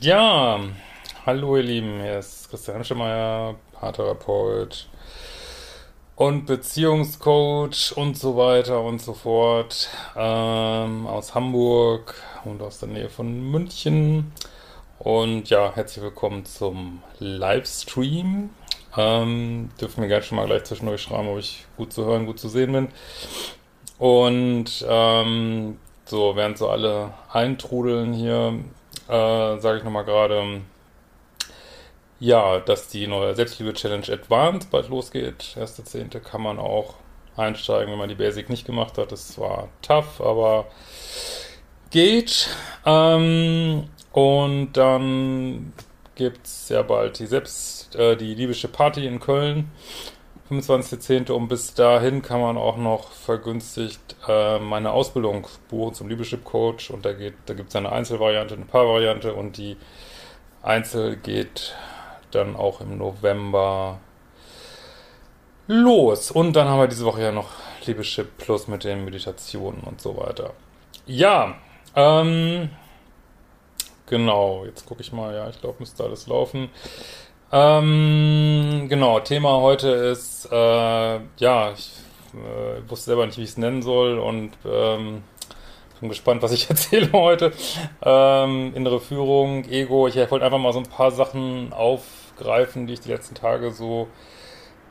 Ja, hallo ihr Lieben, hier ist Christian Schemeier, Paartherapeut und Beziehungscoach und so weiter und so fort ähm, aus Hamburg und aus der Nähe von München. Und ja, herzlich willkommen zum Livestream. Ähm, dürfen wir gerne schon mal gleich zwischendurch schreiben, ob ich gut zu hören, gut zu sehen bin. Und ähm, so, während so alle eintrudeln hier, äh, sage ich nochmal gerade, ja, dass die neue Selbstliebe-Challenge Advanced bald losgeht. Erste Zehnte kann man auch einsteigen, wenn man die Basic nicht gemacht hat. Das war tough, aber geht. Ähm, und dann gibt es sehr bald die Selbst, äh, die libysche Party in Köln. 25.10. und bis dahin kann man auch noch vergünstigt äh, meine Ausbildung buchen zum Liebeschip Coach und da geht, da gibt es eine Einzelvariante, eine Paarvariante und die Einzel geht dann auch im November los. Und dann haben wir diese Woche ja noch Liebeschip Plus mit den Meditationen und so weiter. Ja, ähm, genau, jetzt gucke ich mal, ja, ich glaube, müsste alles laufen. Ähm, genau, Thema heute ist, äh, ja, ich äh, wusste selber nicht, wie ich es nennen soll und ähm, bin gespannt, was ich erzähle heute. Ähm, innere Führung, Ego, ich wollte einfach mal so ein paar Sachen aufgreifen, die ich die letzten Tage so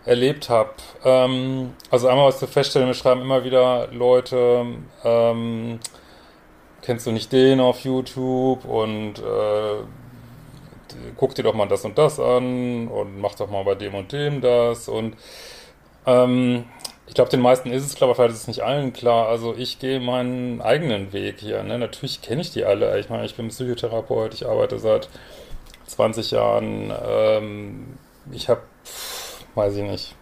erlebt habe. Ähm, also einmal was zu feststellen, wir schreiben immer wieder Leute, ähm, kennst du nicht den auf YouTube und äh, guck dir doch mal das und das an und mach doch mal bei dem und dem das und ähm, ich glaube, den meisten ist es klar, aber vielleicht ist es nicht allen klar. Also ich gehe meinen eigenen Weg hier. Ne? Natürlich kenne ich die alle. Ich meine, ich bin Psychotherapeut, ich arbeite seit 20 Jahren. Ähm, ich habe, weiß ich nicht,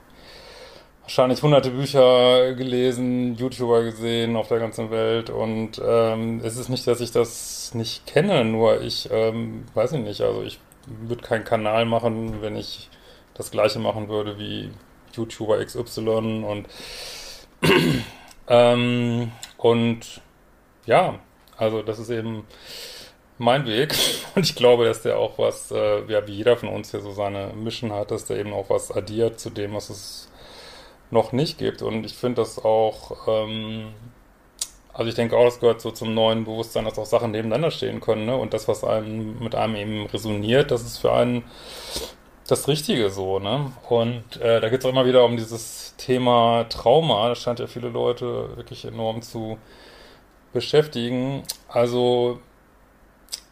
wahrscheinlich hunderte Bücher gelesen, YouTuber gesehen auf der ganzen Welt und ähm, es ist nicht, dass ich das nicht kenne, nur ich ähm, weiß ich nicht, also ich würde keinen Kanal machen, wenn ich das gleiche machen würde wie YouTuber XY und ähm, und ja, also das ist eben mein Weg. Und ich glaube, dass der auch was, äh, ja, wie jeder von uns hier so seine Mission hat, dass der eben auch was addiert zu dem, was es noch nicht gibt und ich finde das auch ähm, also ich denke auch, das gehört so zum neuen Bewusstsein, dass auch Sachen nebeneinander stehen können, ne? Und das, was einem mit einem eben resoniert, das ist für einen das Richtige so, ne? Und äh, da geht es auch immer wieder um dieses Thema Trauma. Das scheint ja viele Leute wirklich enorm zu beschäftigen. Also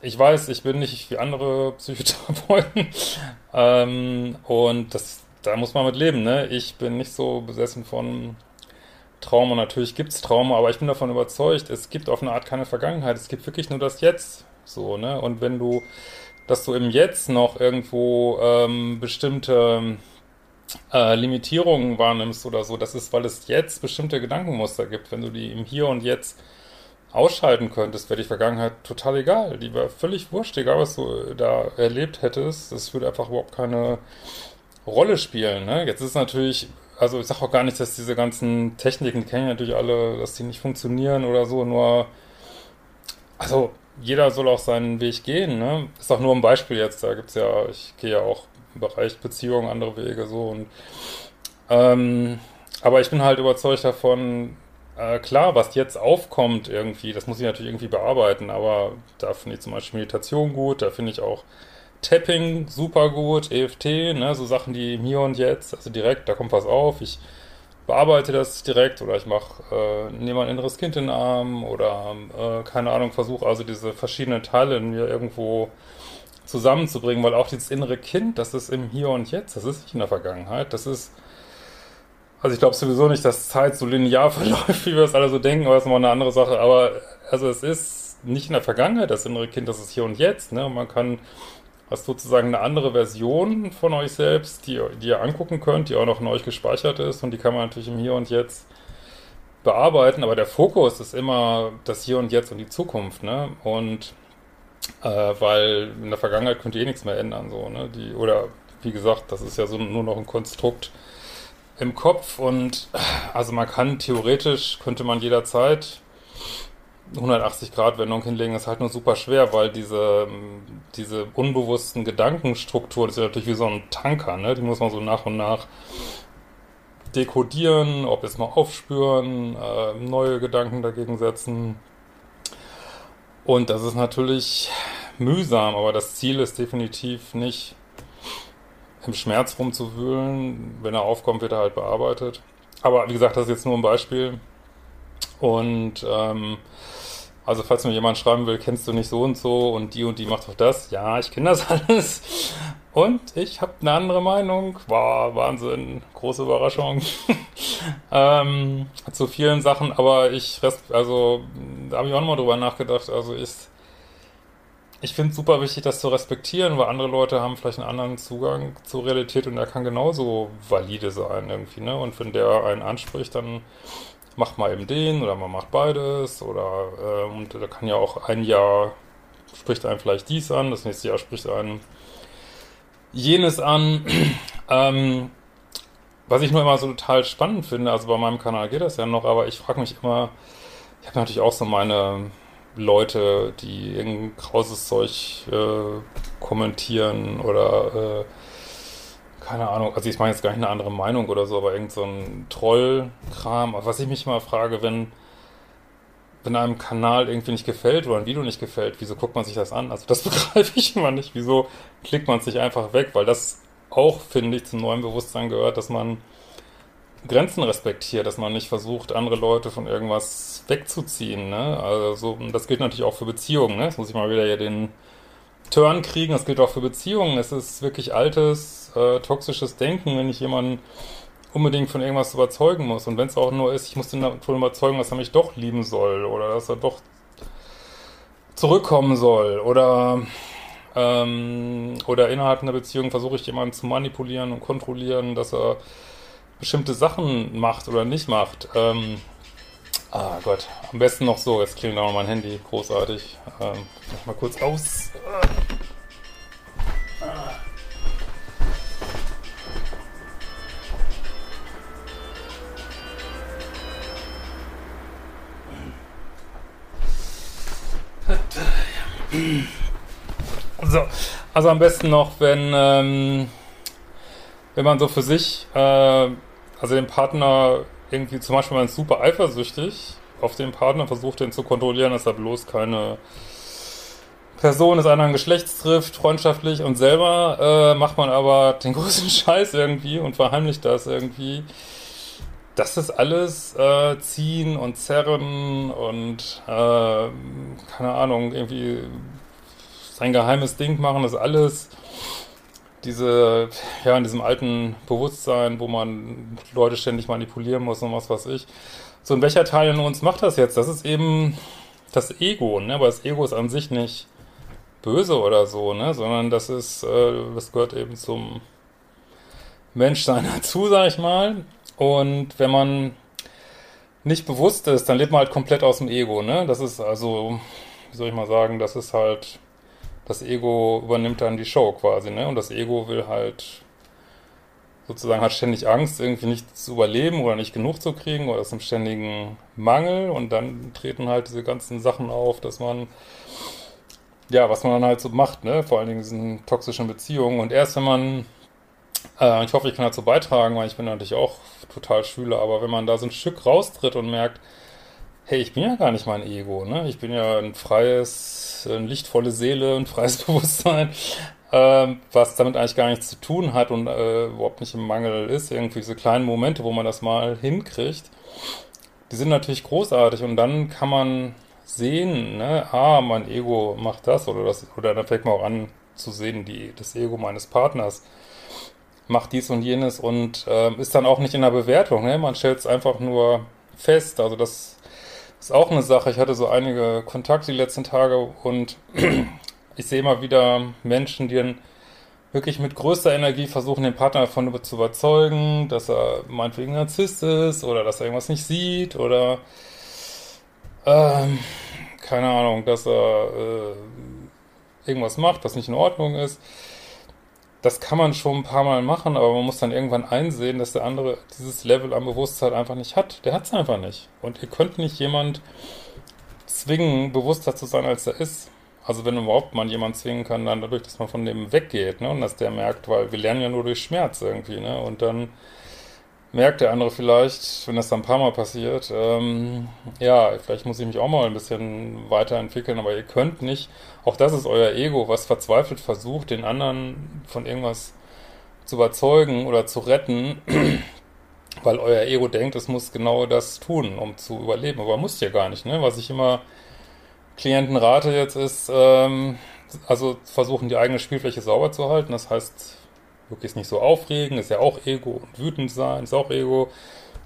ich weiß, ich bin nicht wie andere Psychotherapeuten. ähm, und das, da muss man mit leben, ne? Ich bin nicht so besessen von Trauma. Natürlich gibt es Trauma, aber ich bin davon überzeugt, es gibt auf eine Art keine Vergangenheit. Es gibt wirklich nur das Jetzt. So, ne? Und wenn du, dass du im Jetzt noch irgendwo ähm, bestimmte äh, Limitierungen wahrnimmst oder so, das ist, weil es jetzt bestimmte Gedankenmuster gibt. Wenn du die im Hier und Jetzt ausschalten könntest, wäre die Vergangenheit total egal. Die wäre völlig wurscht, egal was du da erlebt hättest. Das würde einfach überhaupt keine Rolle spielen. Ne? Jetzt ist es natürlich also ich sage auch gar nicht, dass diese ganzen Techniken, kennen natürlich alle, dass die nicht funktionieren oder so, nur, also jeder soll auch seinen Weg gehen, ne? Ist auch nur ein Beispiel jetzt, da gibt's ja, ich gehe ja auch im Bereich Beziehungen, andere Wege so und, ähm, aber ich bin halt überzeugt davon, äh, klar, was jetzt aufkommt irgendwie, das muss ich natürlich irgendwie bearbeiten, aber da finde ich zum Beispiel Meditation gut, da finde ich auch Tapping super gut, EFT, ne, so Sachen, die im Hier und Jetzt, also direkt, da kommt was auf, ich bearbeite das direkt oder ich mache, äh, nehme ein inneres Kind in den Arm oder, äh, keine Ahnung, versuche also diese verschiedenen Teile in mir irgendwo zusammenzubringen, weil auch dieses innere Kind, das ist im Hier und Jetzt, das ist nicht in der Vergangenheit, das ist, also ich glaube sowieso nicht, dass Zeit so linear verläuft, wie wir das alle so denken, aber das ist mal eine andere Sache, aber also es ist nicht in der Vergangenheit das innere Kind, das ist hier und jetzt. Ne? Und man kann hast sozusagen eine andere Version von euch selbst, die, die ihr angucken könnt, die auch noch in euch gespeichert ist und die kann man natürlich im Hier und Jetzt bearbeiten, aber der Fokus ist immer das Hier und Jetzt und die Zukunft, ne? Und äh, weil in der Vergangenheit könnt ihr eh nichts mehr ändern, so, ne? Die, oder wie gesagt, das ist ja so nur noch ein Konstrukt im Kopf und also man kann theoretisch, könnte man jederzeit 180 Grad Wendung hinlegen, ist halt nur super schwer, weil diese, diese unbewussten Gedankenstrukturen, das ist ja natürlich wie so ein Tanker, ne? Die muss man so nach und nach dekodieren, ob jetzt mal aufspüren, äh, neue Gedanken dagegen setzen. Und das ist natürlich mühsam, aber das Ziel ist definitiv nicht im Schmerz rumzuwühlen. Wenn er aufkommt, wird er halt bearbeitet. Aber wie gesagt, das ist jetzt nur ein Beispiel. Und ähm, also falls mir jemand schreiben will, kennst du nicht so und so und die und die macht doch das. Ja, ich kenne das alles. Und ich habe eine andere Meinung. War Wahnsinn, große Überraschung. ähm, zu vielen Sachen, aber ich, also da habe ich auch nochmal drüber nachgedacht. Also ich, ich finde es super wichtig, das zu respektieren, weil andere Leute haben vielleicht einen anderen Zugang zur Realität und der kann genauso valide sein irgendwie, ne? Und wenn der einen anspricht, dann macht mal eben den oder man macht beides oder äh, und da kann ja auch ein Jahr spricht einen vielleicht dies an, das nächste Jahr spricht einen jenes an. ähm, was ich nur immer so total spannend finde, also bei meinem Kanal geht das ja noch, aber ich frage mich immer, ich habe natürlich auch so meine Leute, die irgendein krauses Zeug äh, kommentieren oder äh, keine Ahnung, also ich meine jetzt gar nicht eine andere Meinung oder so, aber irgend so ein Trollkram. Was ich mich mal frage, wenn, wenn einem Kanal irgendwie nicht gefällt oder ein Video nicht gefällt, wieso guckt man sich das an? Also das begreife ich immer nicht. Wieso klickt man sich einfach weg? Weil das auch, finde ich, zum neuen Bewusstsein gehört, dass man Grenzen respektiert, dass man nicht versucht, andere Leute von irgendwas wegzuziehen. Ne? Also so, das gilt natürlich auch für Beziehungen. Ne? Jetzt muss ich mal wieder hier den Turn kriegen. Das gilt auch für Beziehungen. Es ist wirklich altes, äh, toxisches Denken, wenn ich jemanden unbedingt von irgendwas überzeugen muss. Und wenn es auch nur ist, ich muss den davon überzeugen, dass er mich doch lieben soll oder dass er doch zurückkommen soll oder ähm, oder innerhalb einer Beziehung versuche ich jemanden zu manipulieren und kontrollieren, dass er bestimmte Sachen macht oder nicht macht. Ähm, Ah Gott, am besten noch so. Jetzt klingelt auch mein Handy. Großartig. Ähm, mach mal kurz aus. So, also am besten noch, wenn, ähm, wenn man so für sich, äh, also den Partner irgendwie zum Beispiel man ist super eifersüchtig auf den Partner, versucht den zu kontrollieren, dass er bloß keine Person des anderen Geschlechts trifft, freundschaftlich und selber äh, macht man aber den größten Scheiß irgendwie und verheimlicht das irgendwie. Das ist alles äh, ziehen und zerren und äh, keine Ahnung, irgendwie sein geheimes Ding machen, das alles diese, ja, in diesem alten Bewusstsein, wo man Leute ständig manipulieren muss und was weiß ich. So, und welcher Teil in uns macht das jetzt? Das ist eben das Ego, ne? Aber das Ego ist an sich nicht böse oder so, ne? Sondern das ist, äh, das gehört eben zum Menschsein dazu, sag ich mal. Und wenn man nicht bewusst ist, dann lebt man halt komplett aus dem Ego, ne? Das ist also, wie soll ich mal sagen, das ist halt das Ego übernimmt dann die Show quasi, ne? Und das Ego will halt sozusagen hat ständig Angst, irgendwie nicht zu überleben oder nicht genug zu kriegen oder ist im ständigen Mangel und dann treten halt diese ganzen Sachen auf, dass man ja, was man dann halt so macht, ne? Vor allen Dingen in diesen toxischen Beziehungen. Und erst wenn man, äh, ich hoffe, ich kann dazu beitragen, weil ich bin natürlich auch total Schüler, aber wenn man da so ein Stück raustritt und merkt, hey, ich bin ja gar nicht mein Ego, ne? Ich bin ja ein freies, eine lichtvolle Seele, ein freies Bewusstsein, ähm, was damit eigentlich gar nichts zu tun hat und äh, überhaupt nicht im Mangel ist. Irgendwie diese kleinen Momente, wo man das mal hinkriegt, die sind natürlich großartig und dann kann man sehen, ne, ah, mein Ego macht das oder das, oder dann fängt man auch an zu sehen, die, das Ego meines Partners macht dies und jenes und äh, ist dann auch nicht in der Bewertung, ne? Man stellt es einfach nur fest, also das Ist auch eine Sache. Ich hatte so einige Kontakte die letzten Tage und ich sehe immer wieder Menschen, die dann wirklich mit größter Energie versuchen, den Partner davon zu überzeugen, dass er meinetwegen Narzisst ist oder dass er irgendwas nicht sieht oder ähm, keine Ahnung, dass er äh, irgendwas macht, was nicht in Ordnung ist. Das kann man schon ein paar Mal machen, aber man muss dann irgendwann einsehen, dass der andere dieses Level an Bewusstsein einfach nicht hat. Der hat es einfach nicht. Und ihr könnt nicht jemand zwingen, bewusster zu sein, als er ist. Also wenn überhaupt man jemanden zwingen kann, dann dadurch, dass man von dem weggeht, ne? Und dass der merkt, weil wir lernen ja nur durch Schmerz irgendwie, ne? Und dann merkt der andere vielleicht, wenn das dann ein paar Mal passiert, ähm, ja, vielleicht muss ich mich auch mal ein bisschen weiterentwickeln, aber ihr könnt nicht, auch das ist euer Ego, was verzweifelt versucht, den anderen von irgendwas zu überzeugen oder zu retten, weil euer Ego denkt, es muss genau das tun, um zu überleben, aber muss ja gar nicht, ne? Was ich immer Klienten rate jetzt ist, ähm, also versuchen die eigene Spielfläche sauber zu halten. Das heißt, wirklich nicht so aufregen, ist ja auch Ego und wütend sein, ist auch Ego,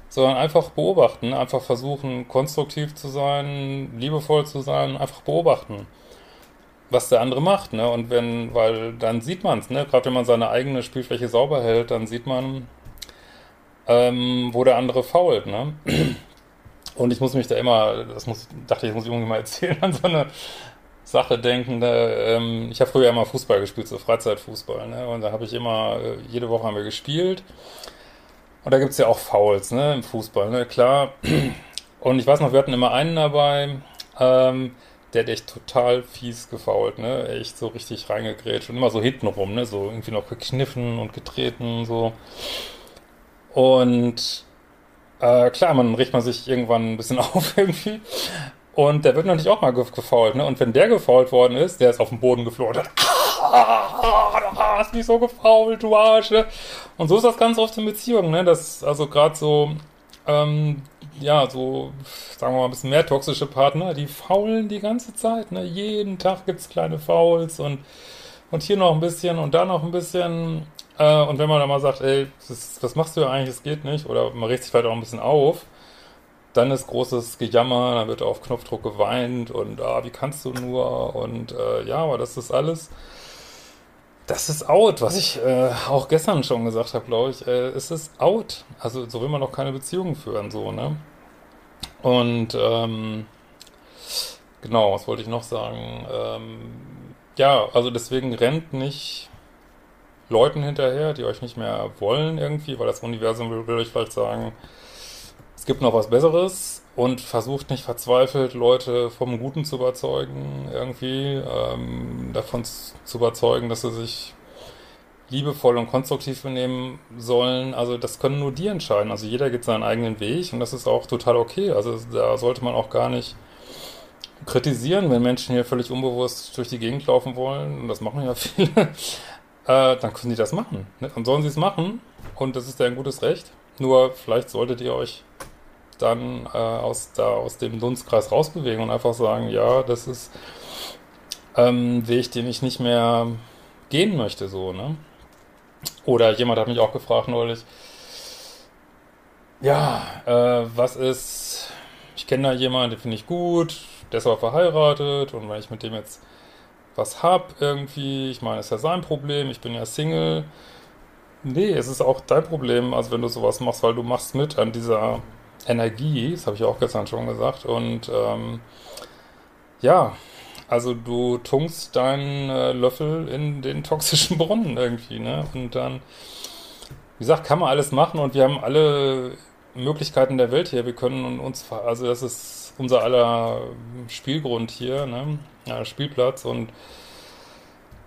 sondern einfach beobachten, einfach versuchen, konstruktiv zu sein, liebevoll zu sein, einfach beobachten, was der andere macht, ne? Und wenn, weil dann sieht man es, ne? Gerade wenn man seine eigene Spielfläche sauber hält, dann sieht man, ähm, wo der andere fault, ne? Und ich muss mich da immer, das muss, dachte ich, das muss ich irgendwie mal erzählen, an so eine Sache denken. Da, ähm, ich habe früher immer Fußball gespielt, so Freizeitfußball, ne? Und da habe ich immer, äh, jede Woche haben wir gespielt. Und da gibt es ja auch Fouls, ne, im Fußball, ne, klar. Und ich weiß noch, wir hatten immer einen dabei, ähm, der hat echt total fies gefault, ne, echt so richtig reingegrätscht und immer so hintenrum, ne, so irgendwie noch gekniffen und getreten, so. Und äh, klar, man riecht man sich irgendwann ein bisschen auf irgendwie. Und der wird natürlich auch mal gefault, ne? Und wenn der gefault worden ist, der ist auf den Boden geflohen. Ah, du hast mich so gefault, du Arsch? Und so ist das ganz oft in Beziehungen, ne? Das, also gerade so, ähm, ja, so, sagen wir mal, ein bisschen mehr toxische Partner, die faulen die ganze Zeit, ne? Jeden Tag gibt's kleine Fouls und, und hier noch ein bisschen und da noch ein bisschen. Äh, und wenn man dann mal sagt, ey, das, was machst du ja eigentlich, es geht nicht, oder man regt sich vielleicht auch ein bisschen auf, dann ist großes Gejammer, dann wird auf Knopfdruck geweint und ah, wie kannst du nur und äh, ja, aber das ist alles, das ist out, was ich äh, auch gestern schon gesagt habe, glaube ich, äh, es ist out. Also so will man doch keine Beziehung führen, so, ne? Und ähm, genau, was wollte ich noch sagen? Ähm, ja, also deswegen rennt nicht Leuten hinterher, die euch nicht mehr wollen irgendwie, weil das Universum will, will euch vielleicht sagen, es gibt noch was Besseres und versucht nicht verzweifelt, Leute vom Guten zu überzeugen, irgendwie ähm, davon zu überzeugen, dass sie sich liebevoll und konstruktiv benehmen sollen. Also das können nur die entscheiden. Also jeder geht seinen eigenen Weg und das ist auch total okay. Also da sollte man auch gar nicht kritisieren, wenn Menschen hier völlig unbewusst durch die Gegend laufen wollen. Und das machen ja viele äh, dann können sie das machen. Ne? Dann sollen sie es machen und das ist ja ein gutes Recht. Nur vielleicht solltet ihr euch dann äh, aus, da, aus dem Dunstkreis rausbewegen und einfach sagen, ja, das ist ähm, ein Weg, den ich nicht mehr gehen möchte, so, ne? Oder jemand hat mich auch gefragt neulich, ja, äh, was ist, ich kenne da jemanden, den finde ich gut, der ist aber verheiratet und wenn ich mit dem jetzt was hab irgendwie. Ich meine, ist ja sein Problem, ich bin ja Single. Nee, es ist auch dein Problem, also wenn du sowas machst, weil du machst mit an dieser Energie, das habe ich auch gestern schon gesagt. Und ähm, ja, also du tunkst deinen äh, Löffel in den toxischen Brunnen irgendwie, ne? Und dann, wie gesagt, kann man alles machen und wir haben alle Möglichkeiten der Welt hier. Wir können uns, also das ist unser aller Spielgrund hier, ne? ja, Spielplatz und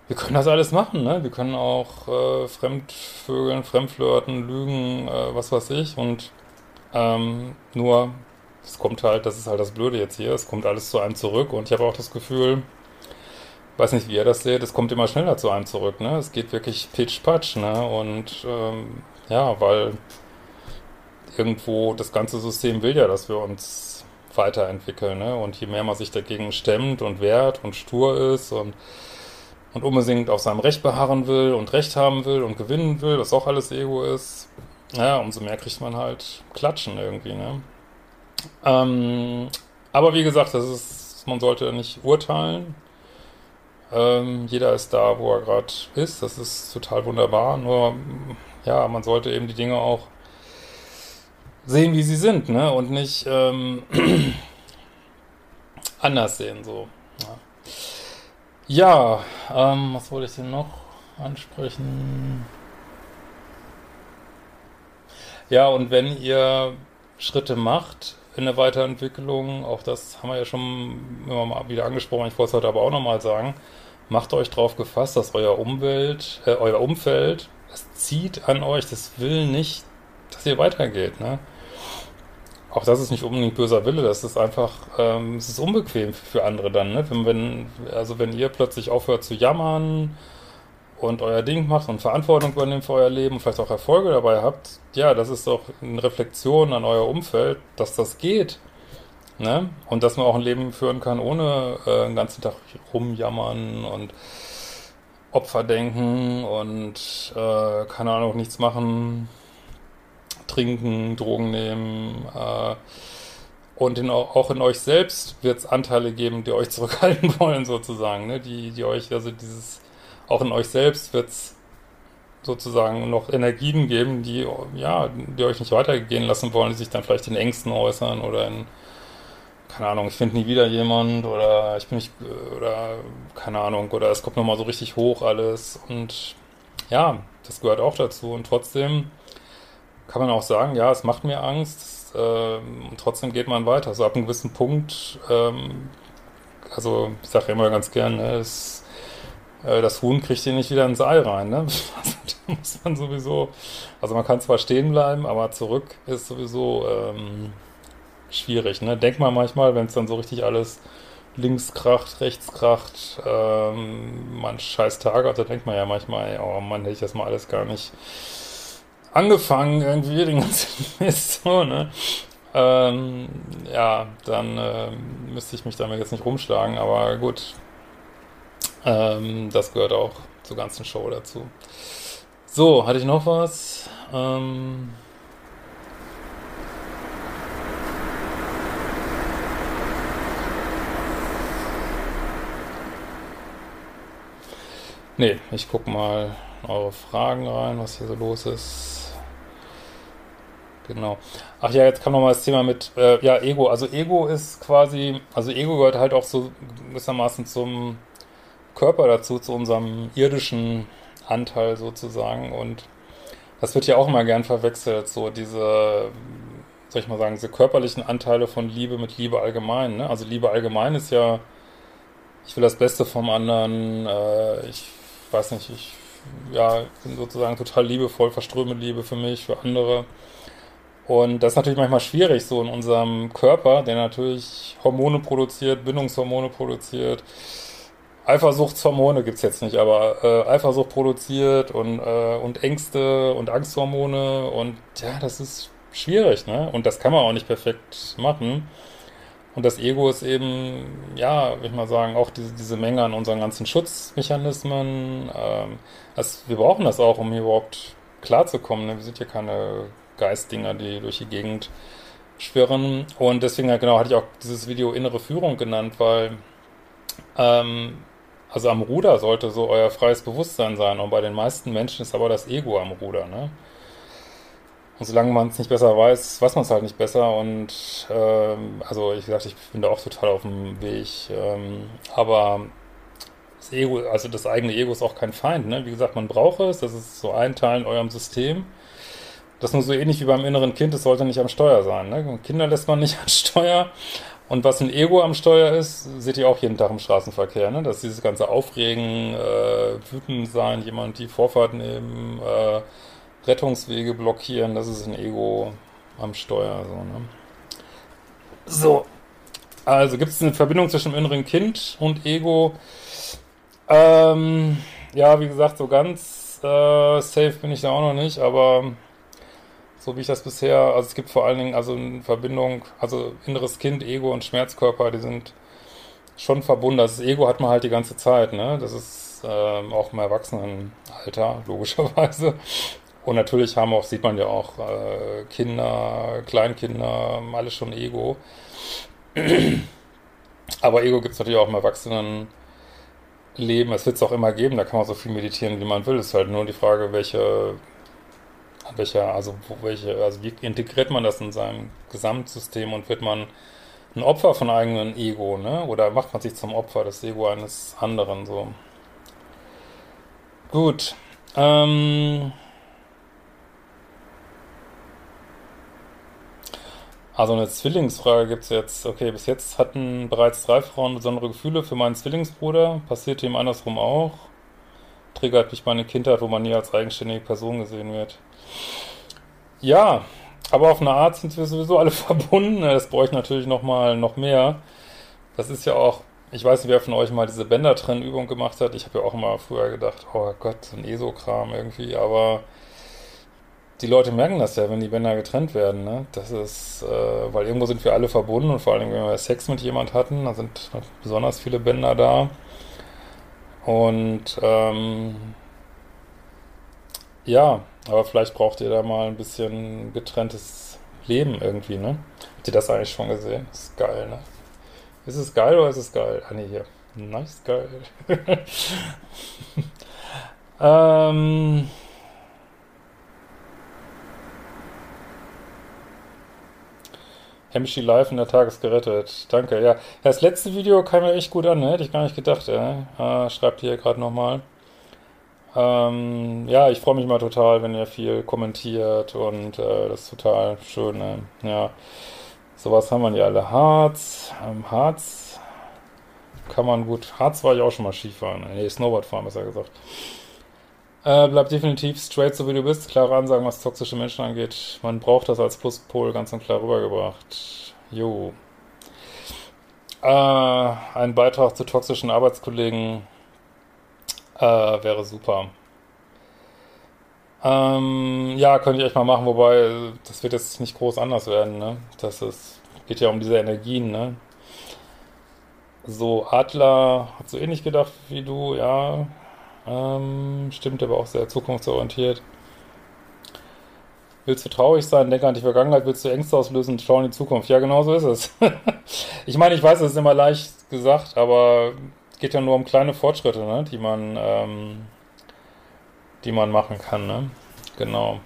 wir können das alles machen, ne? Wir können auch äh, Fremdvögeln, Fremdflirten, Lügen, äh, was weiß ich. Und ähm, nur, es kommt halt, das ist halt das Blöde jetzt hier, es kommt alles zu einem zurück. Und ich habe auch das Gefühl, weiß nicht, wie ihr das seht, es kommt immer schneller zu einem zurück, ne? Es geht wirklich pitch-patch, ne? Und ähm, ja, weil irgendwo das ganze System will ja, dass wir uns weiterentwickeln. Ne? Und je mehr man sich dagegen stemmt und wehrt und stur ist und, und unbedingt auf seinem Recht beharren will und Recht haben will und gewinnen will, was auch alles Ego ist, ja, umso mehr kriegt man halt Klatschen irgendwie. Ne? Ähm, Aber wie gesagt, das ist, man sollte nicht urteilen. Ähm, jeder ist da, wo er gerade ist. Das ist total wunderbar. Nur, ja, man sollte eben die Dinge auch sehen, wie sie sind, ne? Und nicht ähm, anders sehen, so. Ja, ja ähm, was wollte ich denn noch ansprechen? Ja, und wenn ihr Schritte macht in der Weiterentwicklung, auch das haben wir ja schon immer mal wieder angesprochen, ich wollte es heute aber auch nochmal sagen, macht euch darauf gefasst, dass euer Umwelt, äh, euer Umfeld, das zieht an euch, das will nicht, dass ihr weitergeht, ne? Auch das ist nicht unbedingt böser Wille, das ist einfach, ähm, es ist unbequem für andere dann, ne? Wenn, wenn, also wenn ihr plötzlich aufhört zu jammern, und euer Ding macht und Verantwortung übernimmt für euer Leben und vielleicht auch Erfolge dabei habt, ja, das ist doch eine Reflexion an euer Umfeld, dass das geht. Ne? Und dass man auch ein Leben führen kann, ohne äh, den ganzen Tag rumjammern und Opfer denken und äh, keine Ahnung, nichts machen, trinken, Drogen nehmen. Äh, und in, auch in euch selbst wird es Anteile geben, die euch zurückhalten wollen, sozusagen, ne? die, die euch, also dieses auch in euch selbst wird es sozusagen noch Energien geben, die, ja, die euch nicht weitergehen lassen wollen, die sich dann vielleicht in Ängsten äußern oder in, keine Ahnung, ich finde nie wieder jemand oder ich bin nicht, oder keine Ahnung, oder es kommt nochmal so richtig hoch alles und ja, das gehört auch dazu und trotzdem kann man auch sagen, ja, es macht mir Angst äh, und trotzdem geht man weiter. Also ab einem gewissen Punkt, ähm, also ich sage immer ganz gern, ne, es das Huhn kriegt hier nicht wieder ins Ei rein, ne? da muss man sowieso, also man kann zwar stehen bleiben, aber zurück ist sowieso ähm, schwierig, ne? Denk mal manchmal, wenn es dann so richtig alles links kracht, rechts kracht, ähm, man scheiß Tag hat, da denkt man ja manchmal, ey, oh Mann, hätte ich das mal alles gar nicht angefangen, irgendwie den ganzen Mist, so, ne? Ähm, ja, dann äh, müsste ich mich damit jetzt nicht rumschlagen, aber gut, ähm, das gehört auch zur ganzen Show dazu. So, hatte ich noch was? Ähm Nee, ich gucke mal eure Fragen rein, was hier so los ist. Genau. Ach ja, jetzt kam nochmal das Thema mit, äh, ja, Ego. Also Ego ist quasi, also Ego gehört halt auch so gewissermaßen zum Körper dazu, zu unserem irdischen Anteil sozusagen. Und das wird ja auch immer gern verwechselt, so diese, soll ich mal sagen, diese körperlichen Anteile von Liebe mit Liebe allgemein. Ne? Also Liebe allgemein ist ja, ich will das Beste vom anderen, äh, ich weiß nicht, ich ja, bin sozusagen total liebevoll, verströme Liebe für mich, für andere. Und das ist natürlich manchmal schwierig, so in unserem Körper, der natürlich Hormone produziert, Bindungshormone produziert, Eifersuchtshormone gibt's jetzt nicht, aber äh, Eifersucht produziert und, äh, und Ängste und Angsthormone und ja, das ist schwierig, ne? Und das kann man auch nicht perfekt machen. Und das Ego ist eben, ja, würde ich mal sagen, auch diese, diese Menge an unseren ganzen Schutzmechanismen. Ähm, also wir brauchen das auch, um hier überhaupt klarzukommen. Ne? Wir sind ja keine Geistdinger, die durch die Gegend schwirren. Und deswegen, genau, hatte ich auch dieses Video Innere Führung genannt, weil ähm, also am Ruder sollte so euer freies Bewusstsein sein und bei den meisten Menschen ist aber das Ego am Ruder, ne? Und solange man es nicht besser weiß, weiß man es halt nicht besser und ähm, also ich gesagt, ich bin da auch total auf dem Weg, ähm, aber das Ego, also das eigene Ego ist auch kein Feind, ne? Wie gesagt, man braucht es, das ist so ein Teil in eurem System. Das ist nur so ähnlich wie beim inneren Kind, das sollte nicht am Steuer sein. Ne? Kinder lässt man nicht an Steuer, und was ein Ego am Steuer ist, seht ihr auch jeden Tag im Straßenverkehr, ne? Dass dieses ganze Aufregen, äh, wütend sein, jemand die Vorfahrt nehmen, äh, Rettungswege blockieren, das ist ein Ego am Steuer, so, ne? So. Also gibt es eine Verbindung zwischen dem inneren Kind und Ego? Ähm, ja, wie gesagt, so ganz äh, safe bin ich da auch noch nicht, aber so wie ich das bisher, also es gibt vor allen Dingen also eine Verbindung, also inneres Kind, Ego und Schmerzkörper, die sind schon verbunden. Das Ego hat man halt die ganze Zeit, ne? Das ist ähm, auch im Erwachsenenalter, logischerweise. Und natürlich haben auch, sieht man ja auch, äh, Kinder, Kleinkinder, alles schon Ego. Aber Ego gibt es natürlich auch im Erwachsenenleben. Es wird es auch immer geben, da kann man so viel meditieren, wie man will. Es ist halt nur die Frage, welche, welcher, also welche, also wie integriert man das in seinem Gesamtsystem und wird man ein Opfer von eigenem Ego, ne? Oder macht man sich zum Opfer des Ego eines anderen so? Gut. Ähm also eine Zwillingsfrage gibt es jetzt. Okay, bis jetzt hatten bereits drei Frauen besondere Gefühle für meinen Zwillingsbruder. Passierte ihm andersrum auch. Triggert mich meine Kindheit, wo man nie als eigenständige Person gesehen wird. Ja, aber auf eine Art sind wir sowieso alle verbunden. Das brauche ich natürlich nochmal noch mehr. Das ist ja auch, ich weiß nicht, wer von euch mal diese Bändertrennübung gemacht hat. Ich habe ja auch immer früher gedacht, oh Gott, so ein ESO-Kram irgendwie. Aber die Leute merken das ja, wenn die Bänder getrennt werden. Ne? Das ist, äh, weil irgendwo sind wir alle verbunden und vor allem, wenn wir Sex mit jemand hatten, da sind besonders viele Bänder da. Und ähm, ja, aber vielleicht braucht ihr da mal ein bisschen getrenntes Leben irgendwie, ne? Habt ihr das eigentlich schon gesehen? Ist geil, ne? Ist es geil oder ist es geil? Ah, ne, hier. Nice, geil. ähm... Hemschi live in der Tages gerettet. Danke, ja. Das letzte Video kam mir echt gut an, ne? Hätte ich gar nicht gedacht, ja. Äh, schreibt hier gerade nochmal. Ähm, ja, ich freue mich mal total, wenn ihr viel kommentiert und äh, das ist total schön. Ne? Ja, sowas haben wir ja alle. Harz, ähm, Harz kann man gut. Harz war ich auch schon mal Skifahren. Nee, Snowboard fahren, besser gesagt. Äh, bleib definitiv straight, so wie du bist. Klare Ansagen, was toxische Menschen angeht. Man braucht das als Pluspol ganz und klar rübergebracht. Jo. Äh, ein Beitrag zu toxischen Arbeitskollegen äh, wäre super. Ähm, ja, könnte ich echt mal machen, wobei das wird jetzt nicht groß anders werden, ne? Das ist, geht ja um diese Energien, ne? So, Adler hat so ähnlich gedacht wie du, ja. Ähm, stimmt, aber auch sehr zukunftsorientiert. Willst du traurig sein, denke an die Vergangenheit, willst du Ängste auslösen, schau in die Zukunft. Ja, genau so ist es. ich meine, ich weiß, es ist immer leicht gesagt, aber es geht ja nur um kleine Fortschritte, ne, die man, ähm, die man machen kann, ne? Genau.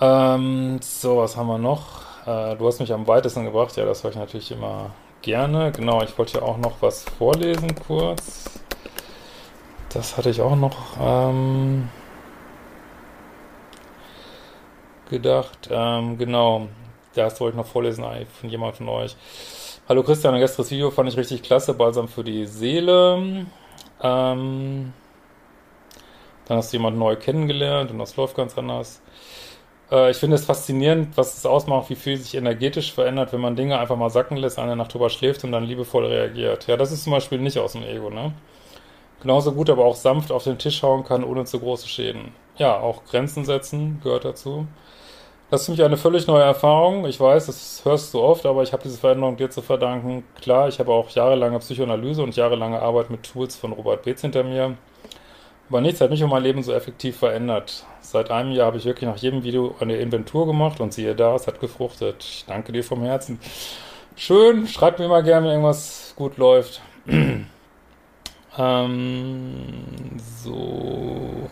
Ähm, so, was haben wir noch? Äh, du hast mich am weitesten gebracht, ja, das höre ich natürlich immer gerne. Genau, ich wollte ja auch noch was vorlesen kurz. Das hatte ich auch noch ähm, gedacht. Ähm, genau, das wollte ich noch vorlesen von jemand von euch. Hallo Christian, ein gestriges Video fand ich richtig klasse, Balsam für die Seele. Ähm, dann hast du jemanden neu kennengelernt und das läuft ganz anders. Äh, ich finde es faszinierend, was es ausmacht, wie viel sich energetisch verändert, wenn man Dinge einfach mal sacken lässt, eine Nacht drüber schläft und dann liebevoll reagiert. Ja, das ist zum Beispiel nicht aus dem Ego, ne? Genauso gut aber auch sanft auf den Tisch hauen kann, ohne zu große Schäden. Ja, auch Grenzen setzen gehört dazu. Das ist für mich eine völlig neue Erfahrung. Ich weiß, das hörst du oft, aber ich habe diese Veränderung dir zu verdanken. Klar, ich habe auch jahrelange Psychoanalyse und jahrelange Arbeit mit Tools von Robert Beetz hinter mir. Aber nichts hat mich und mein Leben so effektiv verändert. Seit einem Jahr habe ich wirklich nach jedem Video eine Inventur gemacht und siehe da, es hat gefruchtet. Ich danke dir vom Herzen. Schön, schreib mir mal gerne, wenn irgendwas gut läuft. ähm, so.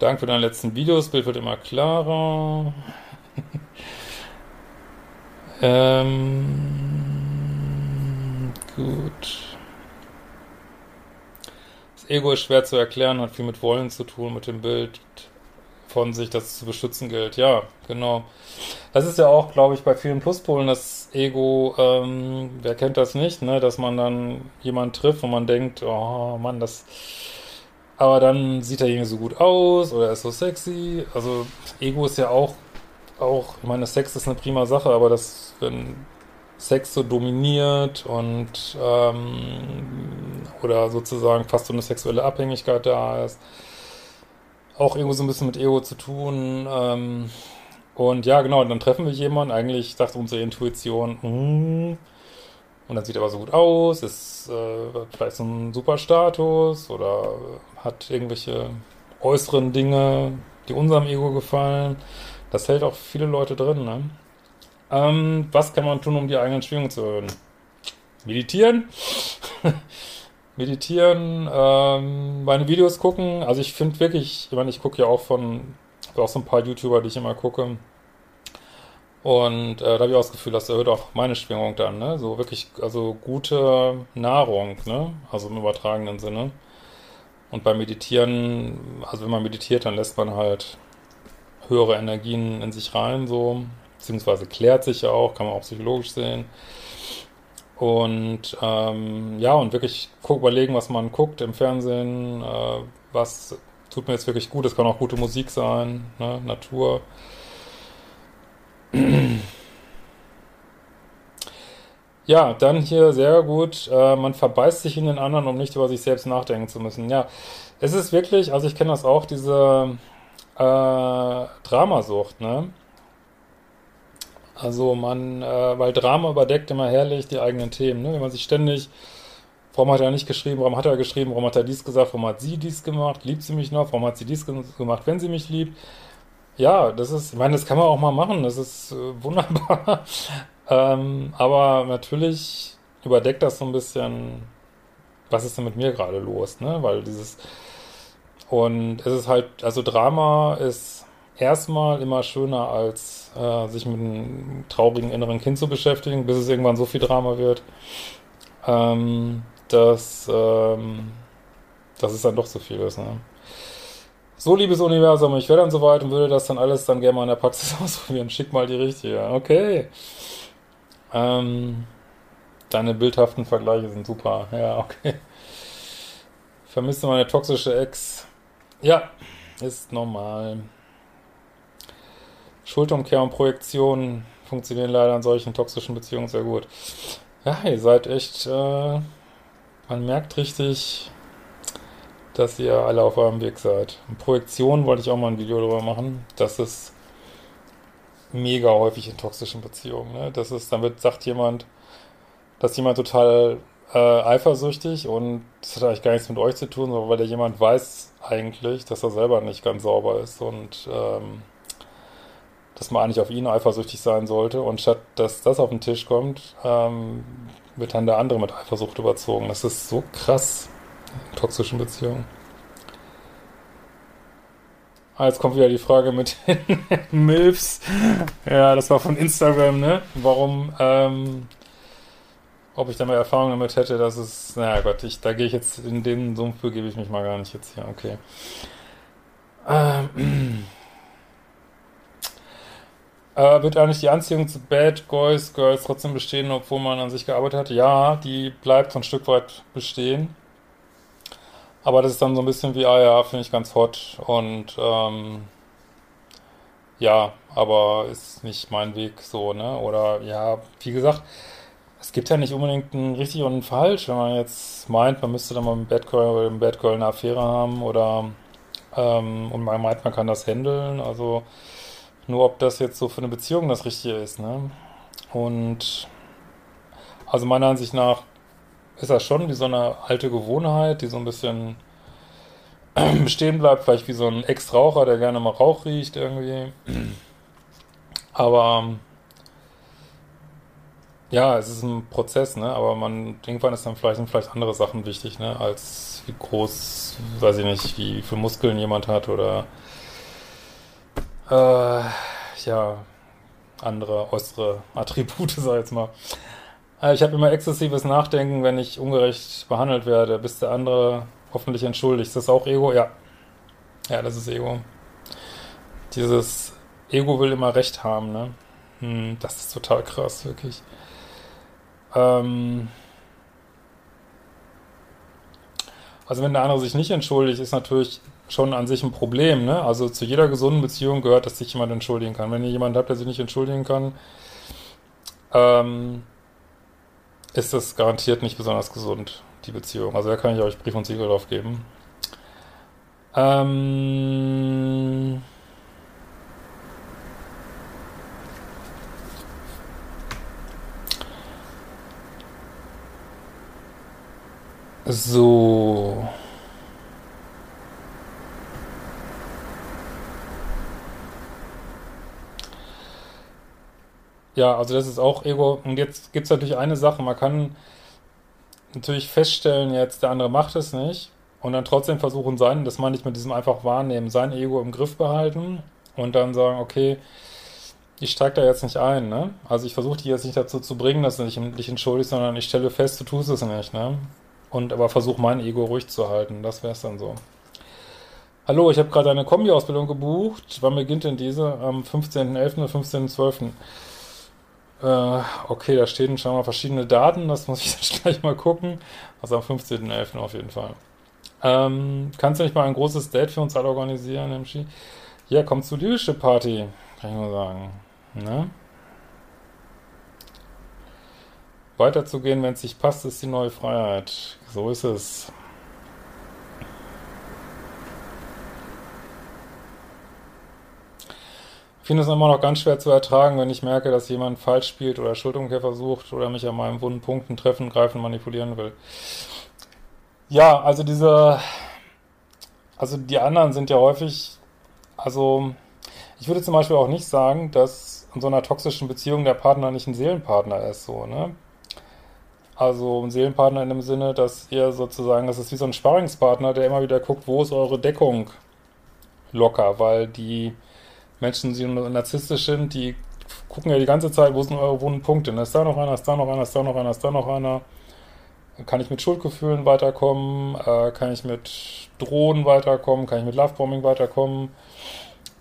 Danke für deine letzten Videos. Bild wird immer klarer. ähm, gut. Das Ego ist schwer zu erklären, hat viel mit Wollen zu tun, mit dem Bild von sich, das zu beschützen gilt. Ja, genau. Das ist ja auch, glaube ich, bei vielen Pluspolen das Ego, ähm, wer kennt das nicht, ne? dass man dann jemanden trifft und man denkt, oh Mann, das aber dann sieht er irgendwie so gut aus oder er ist so sexy. Also Ego ist ja auch, auch, ich meine, Sex ist eine prima Sache, aber das, wenn Sex so dominiert und ähm, oder sozusagen fast so eine sexuelle Abhängigkeit da ist, auch irgendwo so ein bisschen mit Ego zu tun. Ähm, und ja, genau, dann treffen wir jemanden, eigentlich sagt unsere Intuition, mm, und dann sieht er aber so gut aus, ist äh, vielleicht so ein super Status oder hat irgendwelche äußeren Dinge, die unserem Ego gefallen. Das hält auch viele Leute drin, ne? Ähm, was kann man tun, um die eigenen Schwingungen zu erhöhen? Meditieren. Meditieren, ähm, meine Videos gucken. Also ich finde wirklich, ich meine, ich gucke ja auch von, auch so ein paar YouTuber, die ich immer gucke. Und äh, da habe ich auch das Gefühl, das erhöht auch meine Schwingung dann, ne? So wirklich, also gute Nahrung, ne? Also im übertragenen Sinne. Und beim Meditieren, also wenn man meditiert, dann lässt man halt höhere Energien in sich rein, so, beziehungsweise klärt sich ja auch, kann man auch psychologisch sehen. Und ähm, ja, und wirklich überlegen, was man guckt im Fernsehen, äh, was tut mir jetzt wirklich gut. Es kann auch gute Musik sein, ne? Natur. Ja, dann hier sehr gut, äh, man verbeißt sich in den anderen, um nicht über sich selbst nachdenken zu müssen. Ja, es ist wirklich, also ich kenne das auch, diese äh, Dramasucht, ne? Also man, äh, weil Drama überdeckt immer herrlich die eigenen Themen, ne? Wenn man sich ständig, warum hat er nicht geschrieben, warum hat er geschrieben, warum hat er dies gesagt, warum hat sie dies gemacht, liebt sie mich noch, warum hat sie dies gemacht, wenn sie mich liebt, ja, das ist, ich meine, das kann man auch mal machen, das ist äh, wunderbar. Ähm, aber natürlich überdeckt das so ein bisschen, was ist denn mit mir gerade los, ne? Weil dieses, und es ist halt, also Drama ist erstmal immer schöner, als äh, sich mit einem traurigen inneren Kind zu beschäftigen, bis es irgendwann so viel Drama wird, ähm, dass, ähm, dass es dann doch zu viel ist, ne? So, liebes Universum, ich wäre dann soweit und würde das dann alles dann gerne mal in der Praxis ausprobieren. Schick mal die richtige. Okay. Ähm, deine bildhaften Vergleiche sind super. Ja, okay. Vermisste meine toxische Ex. Ja, ist normal. Schuldumkehr und Projektion funktionieren leider in solchen toxischen Beziehungen sehr gut. Ja, ihr seid echt, äh, man merkt richtig, dass ihr alle auf eurem Weg seid. Und Projektion wollte ich auch mal ein Video darüber machen. Das ist mega häufig in toxischen Beziehungen. Ne? Das ist, dann wird, sagt jemand, dass jemand total äh, eifersüchtig und das hat eigentlich gar nichts mit euch zu tun, sondern weil der jemand weiß eigentlich, dass er selber nicht ganz sauber ist und ähm, dass man eigentlich auf ihn eifersüchtig sein sollte und statt dass das auf den Tisch kommt, ähm, wird dann der andere mit Eifersucht überzogen. Das ist so krass toxischen Beziehungen. Ah, jetzt kommt wieder die Frage mit den Milfs. Ja, das war von Instagram, ne? Warum, ähm, ob ich da mal Erfahrung damit hätte, dass es, naja Gott, ich, da gehe ich jetzt, in den Sumpf begebe ich mich mal gar nicht jetzt hier, okay. Ähm, äh, wird eigentlich die Anziehung zu Bad Boys, Girls trotzdem bestehen, obwohl man an sich gearbeitet hat? Ja, die bleibt so ein Stück weit bestehen. Aber das ist dann so ein bisschen wie, ah ja, finde ich ganz hot und ähm, ja, aber ist nicht mein Weg so, ne? Oder ja, wie gesagt, es gibt ja nicht unbedingt ein richtig und ein falsch, wenn man jetzt meint, man müsste dann mal mit Bad Girl oder dem Bad Girl eine Affäre haben oder ähm, und man meint, man kann das handeln, also nur ob das jetzt so für eine Beziehung das Richtige ist, ne? Und also meiner Ansicht nach ist das schon wie so eine alte Gewohnheit, die so ein bisschen bestehen bleibt, vielleicht wie so ein Ex-Raucher, der gerne mal Rauch riecht irgendwie. Aber ja, es ist ein Prozess, ne? Aber man irgendwann ist dann vielleicht sind vielleicht andere Sachen wichtig, ne? Als wie groß, weiß ich nicht, wie viele Muskeln jemand hat oder äh, ja andere äußere Attribute, sag ich jetzt mal. Äh, ich habe immer exzessives Nachdenken, wenn ich ungerecht behandelt werde, bis der andere hoffentlich entschuldigt. Ist das auch Ego? Ja. Ja, das ist Ego. Dieses Ego will immer Recht haben, ne? Hm, das ist total krass, wirklich. Ähm also wenn der andere sich nicht entschuldigt, ist natürlich schon an sich ein Problem, ne? Also zu jeder gesunden Beziehung gehört, dass sich jemand entschuldigen kann. Wenn ihr jemanden habt, der sich nicht entschuldigen kann, ähm, ist das garantiert nicht besonders gesund, die Beziehung. Also da kann ich euch Brief und Siegel drauf geben. Ähm so. Ja, also das ist auch Ego. Und jetzt gibt es natürlich eine Sache, man kann natürlich feststellen, jetzt der andere macht es nicht und dann trotzdem versuchen sein, das meine ich mit diesem einfach wahrnehmen, sein Ego im Griff behalten und dann sagen, okay, ich steige da jetzt nicht ein, ne? Also ich versuche dich jetzt nicht dazu zu bringen, dass du dich, dich entschuldigst, sondern ich stelle fest, du tust es nicht, ne? Und aber versuche mein Ego ruhig zu halten, das wäre es dann so. Hallo, ich habe gerade eine Kombi-Ausbildung gebucht. Wann beginnt denn diese? Am 15.11. oder 15.12.? Äh, okay, da stehen schon mal verschiedene Daten, das muss ich jetzt gleich mal gucken. Also am 15.11. auf jeden Fall. Ähm, kannst du nicht mal ein großes Date für uns alle organisieren, Hemschi? Ja, komm zur Leadership Party, kann ich nur sagen. Ne? Weiterzugehen, wenn es sich passt, ist die neue Freiheit. So ist es. Finde es immer noch ganz schwer zu ertragen, wenn ich merke, dass jemand falsch spielt oder Schuldumkehr versucht oder mich an meinen wunden Punkten treffen, greifen, manipulieren will. Ja, also diese, also die anderen sind ja häufig, also ich würde zum Beispiel auch nicht sagen, dass in so einer toxischen Beziehung der Partner nicht ein Seelenpartner ist, so, ne? Also ein Seelenpartner in dem Sinne, dass ihr sozusagen, das ist wie so ein Sparringspartner, der immer wieder guckt, wo ist eure Deckung locker, weil die Menschen, die narzisstisch sind, die gucken ja die ganze Zeit, wo sind eure wunden Punkte. Ist da noch einer, ist da noch einer, ist da noch einer, ist da noch einer. Kann ich mit Schuldgefühlen weiterkommen? Äh, kann ich mit Drohen weiterkommen? Kann ich mit Lovebombing weiterkommen?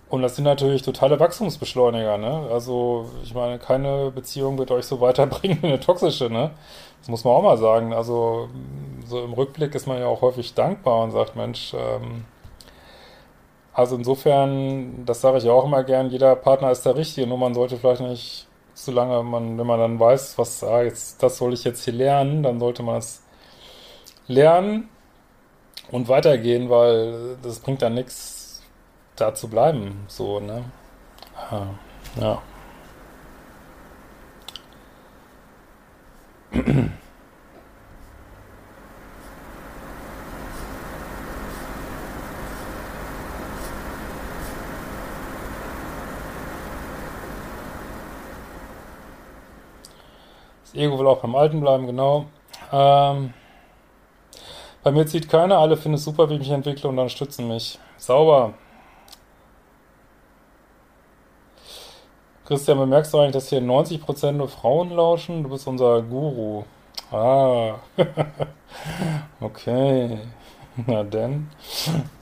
Und das sind natürlich totale Wachstumsbeschleuniger, ne? Also, ich meine, keine Beziehung wird euch so weiterbringen wie eine toxische, ne? Das muss man auch mal sagen. Also, so im Rückblick ist man ja auch häufig dankbar und sagt, Mensch, ähm, also insofern, das sage ich auch immer gern, jeder Partner ist der Richtige, nur man sollte vielleicht nicht zu lange, man, wenn man dann weiß, was, ah, jetzt, das soll ich jetzt hier lernen, dann sollte man es lernen und weitergehen, weil das bringt dann nichts, da zu bleiben, so, ne? Ja. Ego will auch beim Alten bleiben, genau. Ähm, bei mir zieht keiner, alle finden es super, wie ich mich entwickle und unterstützen mich. Sauber. Christian, bemerkst du eigentlich, dass hier 90% nur Frauen lauschen? Du bist unser Guru. Ah. okay. Na denn.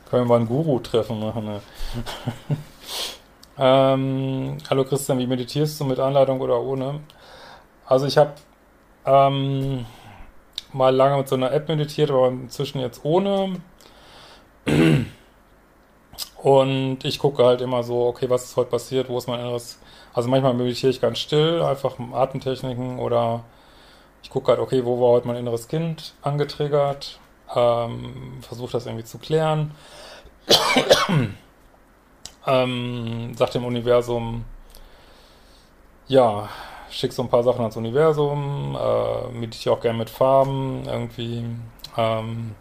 Können wir ein Guru-Treffen machen, ne? ähm, hallo Christian, wie meditierst du mit Anleitung oder ohne? Also ich habe ähm, mal lange mit so einer App meditiert, aber inzwischen jetzt ohne. Und ich gucke halt immer so, okay, was ist heute passiert, wo ist mein inneres... Also manchmal meditiere ich ganz still, einfach Atemtechniken oder ich gucke halt, okay, wo war heute mein inneres Kind angetriggert, ähm, versuche das irgendwie zu klären. ähm, sagt dem Universum, ja, schicke so ein paar Sachen ans Universum, äh, meditiere auch gerne mit Farben irgendwie. Ähm,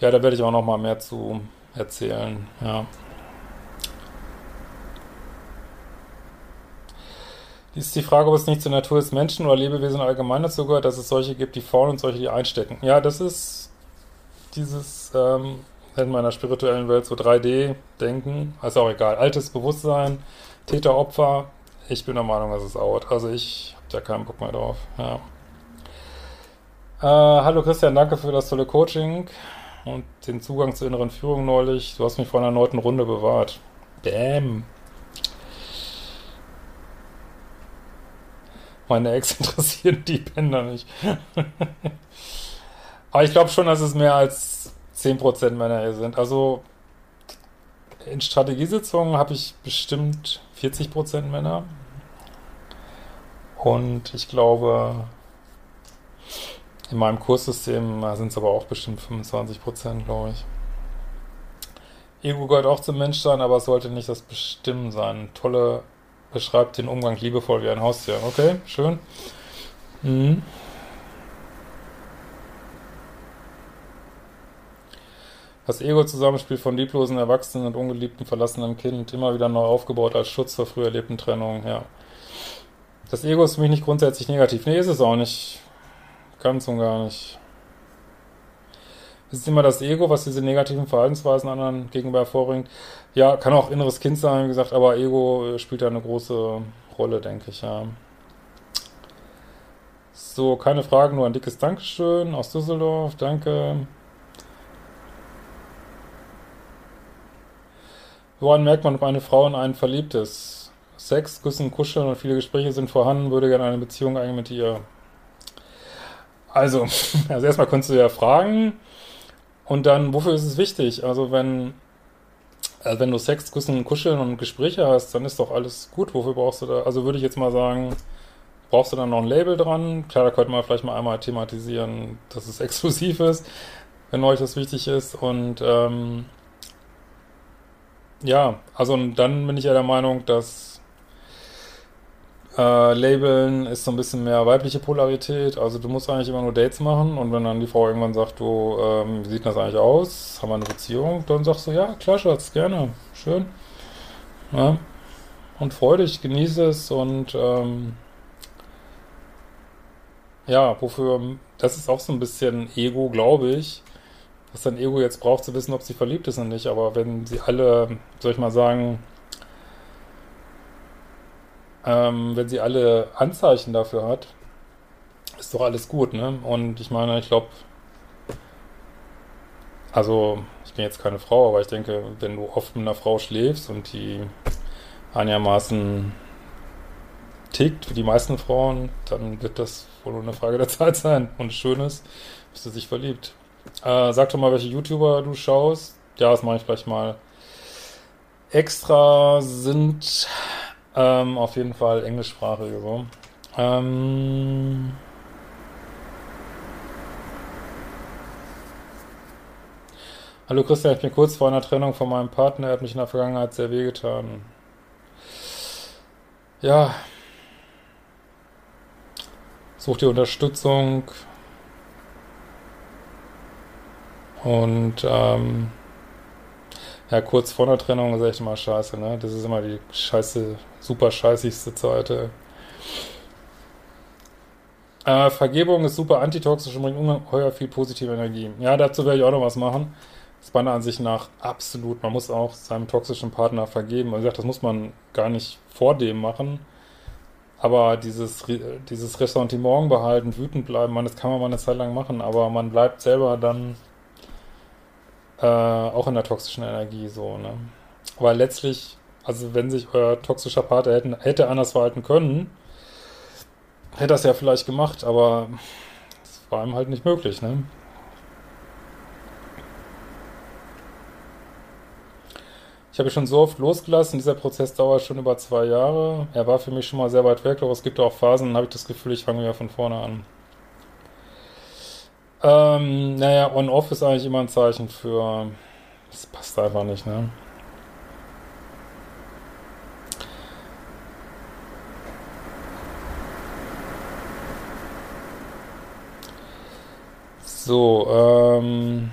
ja, da werde ich auch noch mal mehr zu erzählen, ja. Dies ist die Frage, ob es nicht zur Natur des Menschen oder Lebewesen allgemein dazu gehört, dass es solche gibt, die faulen und solche, die einstecken. Ja, das ist dieses, ähm, in meiner spirituellen Welt so 3D-Denken, ist auch egal. Altes Bewusstsein, Täter, Opfer, ich bin der Meinung, dass es out. Also ich habe da keinen Bock mehr drauf. Ja. Äh, hallo Christian, danke für das tolle Coaching und den Zugang zur inneren Führung neulich. Du hast mich vor einer erneuten Runde bewahrt. Bäm. Meine Ex interessieren die Bänder nicht. Aber ich glaube schon, dass es mehr als 10% Männer hier sind. Also in Strategiesitzungen habe ich bestimmt 40% Männer. Und ich glaube, in meinem Kurssystem sind es aber auch bestimmt 25%, glaube ich. Ego gehört auch zum Menschsein, aber es sollte nicht das Bestimmen sein. Tolle beschreibt den Umgang liebevoll wie ein Haustier. Okay, schön. Mhm. Das Ego-Zusammenspiel von lieblosen Erwachsenen und ungeliebten verlassenen Kind immer wieder neu aufgebaut als Schutz vor früh erlebten Trennungen, ja. Das Ego ist für mich nicht grundsätzlich negativ. Nee, ist es auch nicht. Ganz und gar nicht. Es ist immer das Ego, was diese negativen Verhaltensweisen anderen gegenüber hervorbringt. Ja, kann auch inneres Kind sein, wie gesagt, aber Ego spielt da eine große Rolle, denke ich, ja. So, keine Fragen, nur ein dickes Dankeschön aus Düsseldorf, danke. Woran merkt man, ob eine Frau in einen verliebt ist? Sex, Küssen, Kuscheln und viele Gespräche sind vorhanden, würde gerne eine Beziehung eigentlich mit ihr. Also, also erstmal kannst du ja fragen und dann, wofür ist es wichtig? Also wenn, also wenn du Sex, Küssen, Kuscheln und Gespräche hast, dann ist doch alles gut. Wofür brauchst du da? Also würde ich jetzt mal sagen, brauchst du dann noch ein Label dran? Klar, da könnte man vielleicht mal einmal thematisieren, dass es exklusiv ist, wenn euch das wichtig ist. Und ähm, ja, also dann bin ich ja der Meinung, dass äh, Labeln ist so ein bisschen mehr weibliche Polarität. Also du musst eigentlich immer nur Dates machen und wenn dann die Frau irgendwann sagt, du, ähm, wie sieht das eigentlich aus? Haben wir eine Beziehung? Dann sagst du, ja, klar, Schatz, gerne, schön. Ja. Und freu dich, genieße es und ähm, ja, wofür, das ist auch so ein bisschen Ego, glaube ich was dein Ego jetzt braucht, zu wissen, ob sie verliebt ist oder nicht. Aber wenn sie alle, soll ich mal sagen, ähm, wenn sie alle Anzeichen dafür hat, ist doch alles gut, ne? Und ich meine, ich glaube, also ich bin jetzt keine Frau, aber ich denke, wenn du oft mit einer Frau schläfst und die einigermaßen tickt, wie die meisten Frauen, dann wird das wohl nur eine Frage der Zeit sein. Und schön ist, bist du sich verliebt. Äh, sag doch mal, welche YouTuber du schaust. Ja, das mache ich gleich mal. Extra sind ähm, auf jeden Fall englischsprachige so. Ähm Hallo Christian, ich bin kurz vor einer Trennung von meinem Partner. Er hat mich in der Vergangenheit sehr wehgetan. Ja. Such dir Unterstützung. Und ähm, ja, kurz vor der Trennung ist echt immer scheiße, ne? Das ist immer die scheiße, super scheißigste Zeit. Äh, Vergebung ist super antitoxisch und bringt ungeheuer viel positive Energie. Ja, dazu werde ich auch noch was machen. Das ist meiner Ansicht nach absolut. Man muss auch seinem toxischen Partner vergeben. Also, das muss man gar nicht vor dem machen. Aber dieses, dieses Ressentiment behalten, wütend bleiben, man, das kann man mal eine Zeit lang machen, aber man bleibt selber dann äh, auch in der toxischen Energie so, ne? Weil letztlich, also wenn sich euer toxischer Partner hätten, hätte anders verhalten können, hätte das ja vielleicht gemacht, aber es war ihm halt nicht möglich, ne? Ich habe schon so oft losgelassen, dieser Prozess dauert schon über zwei Jahre. Er war für mich schon mal sehr weit weg, aber es gibt auch Phasen, dann habe ich das Gefühl, ich fange wieder von vorne an. Ähm, naja, On-Off ist eigentlich immer ein Zeichen für. Das passt einfach nicht, ne? So, ähm.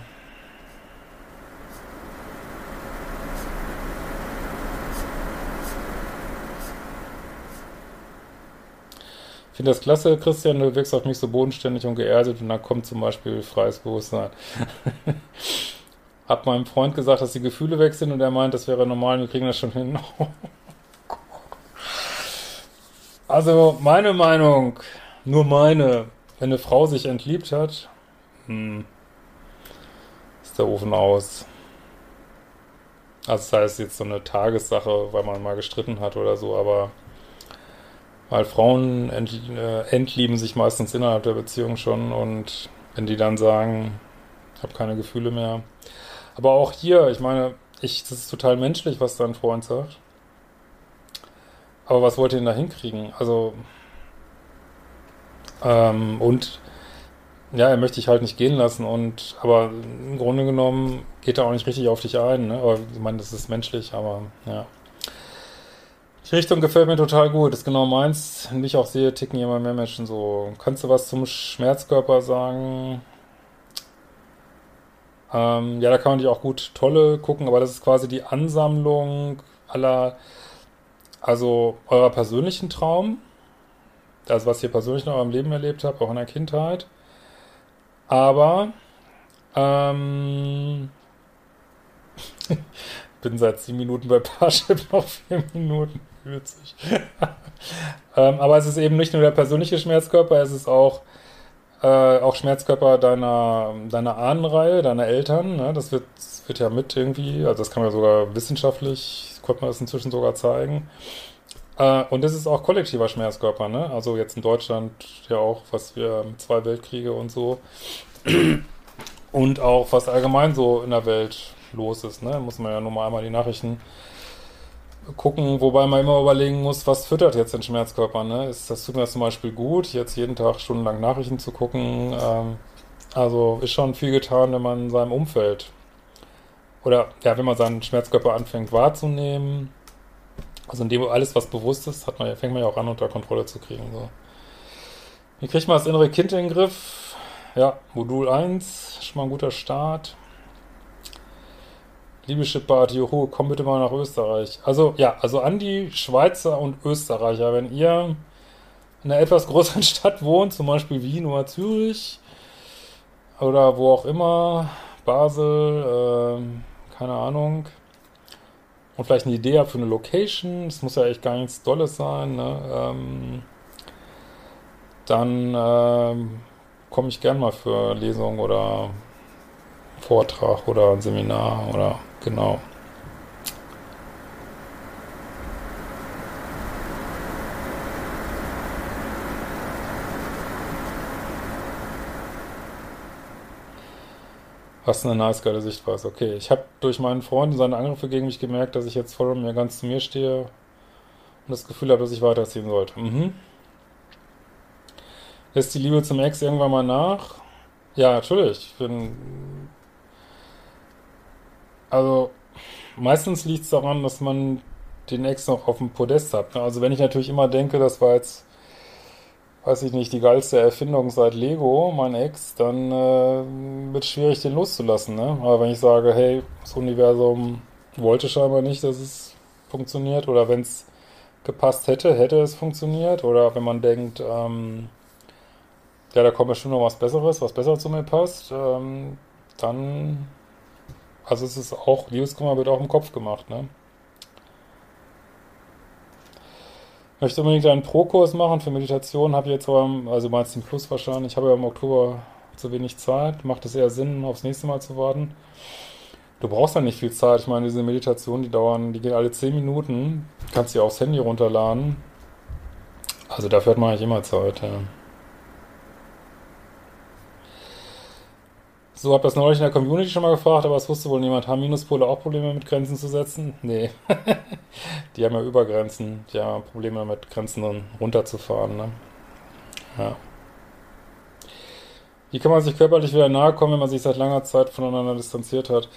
Ich finde das klasse, Christian, du wirkst auf mich so bodenständig und geerdet und dann kommt zum Beispiel freies Bewusstsein. Hab meinem Freund gesagt, dass die Gefühle weg sind und er meint, das wäre normal, wir kriegen das schon hin. also, meine Meinung, nur meine, wenn eine Frau sich entliebt hat, hm, ist der Ofen aus. Also, das heißt jetzt so eine Tagessache, weil man mal gestritten hat oder so, aber weil Frauen ent, äh, entlieben sich meistens innerhalb der Beziehung schon und wenn die dann sagen, ich habe keine Gefühle mehr. Aber auch hier, ich meine, ich, das ist total menschlich, was dein Freund sagt. Aber was wollt ihr denn da hinkriegen? Also, ähm, und ja, er möchte dich halt nicht gehen lassen und aber im Grunde genommen geht er auch nicht richtig auf dich ein, ne? Aber ich meine, das ist menschlich, aber ja. Die Richtung gefällt mir total gut. Das ist genau meins. Wie ich auch sehe, ticken immer mehr Menschen so. Kannst du was zum Schmerzkörper sagen? Ähm, ja, da kann man dich auch gut tolle gucken, aber das ist quasi die Ansammlung aller, also eurer persönlichen Traum, also was hier persönlich noch im Leben erlebt habe, auch in der Kindheit. Aber ähm, bin seit sieben Minuten bei Parship, noch vier Minuten. Witzig. ähm, aber es ist eben nicht nur der persönliche Schmerzkörper, es ist auch, äh, auch Schmerzkörper deiner, deiner Ahnenreihe, deiner Eltern. Ne? Das, wird, wird ja mit irgendwie, also das kann man sogar wissenschaftlich, konnte man das inzwischen sogar zeigen. Äh, und es ist auch kollektiver Schmerzkörper, ne? Also jetzt in Deutschland ja auch, was wir zwei Weltkriege und so. Und auch was allgemein so in der Welt los ist, ne? Muss man ja nur mal einmal die Nachrichten gucken, wobei man immer überlegen muss, was füttert jetzt den Schmerzkörper, ne? Ist, das tut mir zum Beispiel gut, jetzt jeden Tag stundenlang Nachrichten zu gucken. Ähm, also ist schon viel getan, wenn man in seinem Umfeld oder ja, wenn man seinen Schmerzkörper anfängt wahrzunehmen. Also in dem alles, was bewusst ist, hat man, fängt man ja auch an, unter Kontrolle zu kriegen. So. Wie kriegt man das innere Kind in den Griff? Ja, Modul 1, schon mal ein guter Start. Liebe Shipbart, juhu, komm bitte mal nach Österreich. Also, ja, also an die Schweizer und Österreicher, wenn ihr in einer etwas größeren Stadt wohnt, zum Beispiel Wien oder Zürich oder wo auch immer, Basel, äh, keine Ahnung, und vielleicht eine Idee habt für eine Location, es muss ja echt gar nichts Dolles sein, ne? ähm, dann ähm, komme ich gern mal für Lesung oder Vortrag oder ein Seminar oder genau. Was eine nice geile Sichtweise. Okay, ich habe durch meinen Freund und seine Angriffe gegen mich gemerkt, dass ich jetzt voll und mir ganz zu mir stehe und das Gefühl habe, dass ich weiterziehen sollte. Mhm. Lässt die Liebe zum Ex irgendwann mal nach? Ja, natürlich. Ich bin also meistens liegt es daran, dass man den Ex noch auf dem Podest hat. Ne? Also wenn ich natürlich immer denke, das war jetzt, weiß ich nicht, die geilste Erfindung seit Lego, mein Ex, dann äh, wird es schwierig, den loszulassen. Ne? Aber wenn ich sage, hey, das Universum wollte scheinbar nicht, dass es funktioniert, oder wenn es gepasst hätte, hätte es funktioniert, oder wenn man denkt, ähm, ja, da kommt bestimmt noch was Besseres, was besser zu mir passt, ähm, dann also es ist auch, Liebeskummer wird auch im Kopf gemacht, ne? Möchte unbedingt einen Pro-Kurs machen für Meditation, habe jetzt aber, also meinst den Plus wahrscheinlich, ich habe ja im Oktober zu wenig Zeit, macht es eher Sinn, aufs nächste Mal zu warten. Du brauchst ja nicht viel Zeit, ich meine, diese Meditationen, die dauern, die gehen alle 10 Minuten, kannst sie aufs Handy runterladen. Also dafür hat man eigentlich immer Zeit, ja. So, hab das neulich in der Community schon mal gefragt, aber es wusste wohl niemand. Haben Minuspole auch Probleme mit Grenzen zu setzen? Nee. die haben ja Übergrenzen. Die haben Probleme mit Grenzen runterzufahren, ne? Ja. Wie kann man sich körperlich wieder nahe kommen, wenn man sich seit langer Zeit voneinander distanziert hat?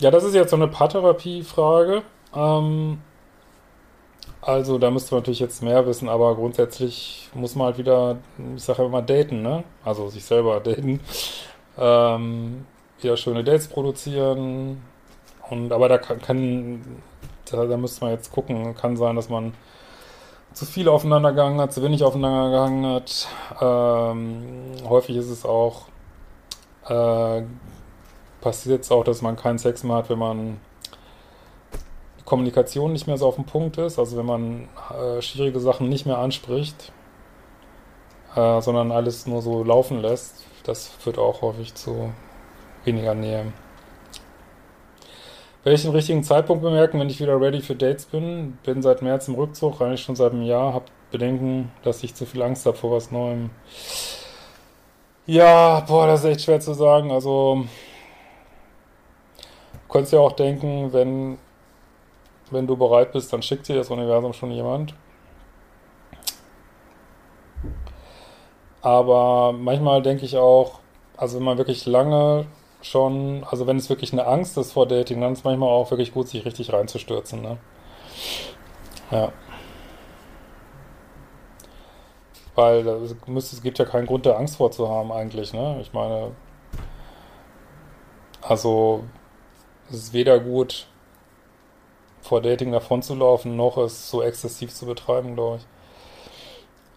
Ja, das ist jetzt so eine Paartherapie-Frage. Ähm, also, da müsste man natürlich jetzt mehr wissen, aber grundsätzlich muss man halt wieder, ich sage ja immer, daten, ne? Also sich selber daten. Ähm, wieder schöne Dates produzieren. Und aber da kann, kann da, da müsste man jetzt gucken. Kann sein, dass man zu viel aufeinander gegangen hat, zu wenig aufeinander gegangen hat. Ähm, häufig ist es auch, äh, passiert es auch, dass man keinen Sex mehr hat, wenn man die Kommunikation nicht mehr so auf dem Punkt ist, also wenn man äh, schwierige Sachen nicht mehr anspricht, äh, sondern alles nur so laufen lässt. Das führt auch häufig zu weniger Nähe. Werde ich den richtigen Zeitpunkt bemerken, wenn ich wieder ready für Dates bin? Bin seit März im Rückzug, eigentlich schon seit einem Jahr, habe Bedenken, dass ich zu viel Angst habe vor was Neuem. Ja, boah, das ist echt schwer zu sagen. Also, du könntest ja auch denken, wenn, wenn du bereit bist, dann schickt dir das Universum schon jemand. Aber manchmal denke ich auch, also wenn man wirklich lange schon, also wenn es wirklich eine Angst ist vor Dating, dann ist es manchmal auch wirklich gut, sich richtig reinzustürzen. Ne? Ja. Weil es, gibt ja keinen Grund, da Angst vor zu haben eigentlich. Ne? Ich meine, also es ist weder gut, vor Dating davon zu laufen, noch es so exzessiv zu betreiben, glaube ich.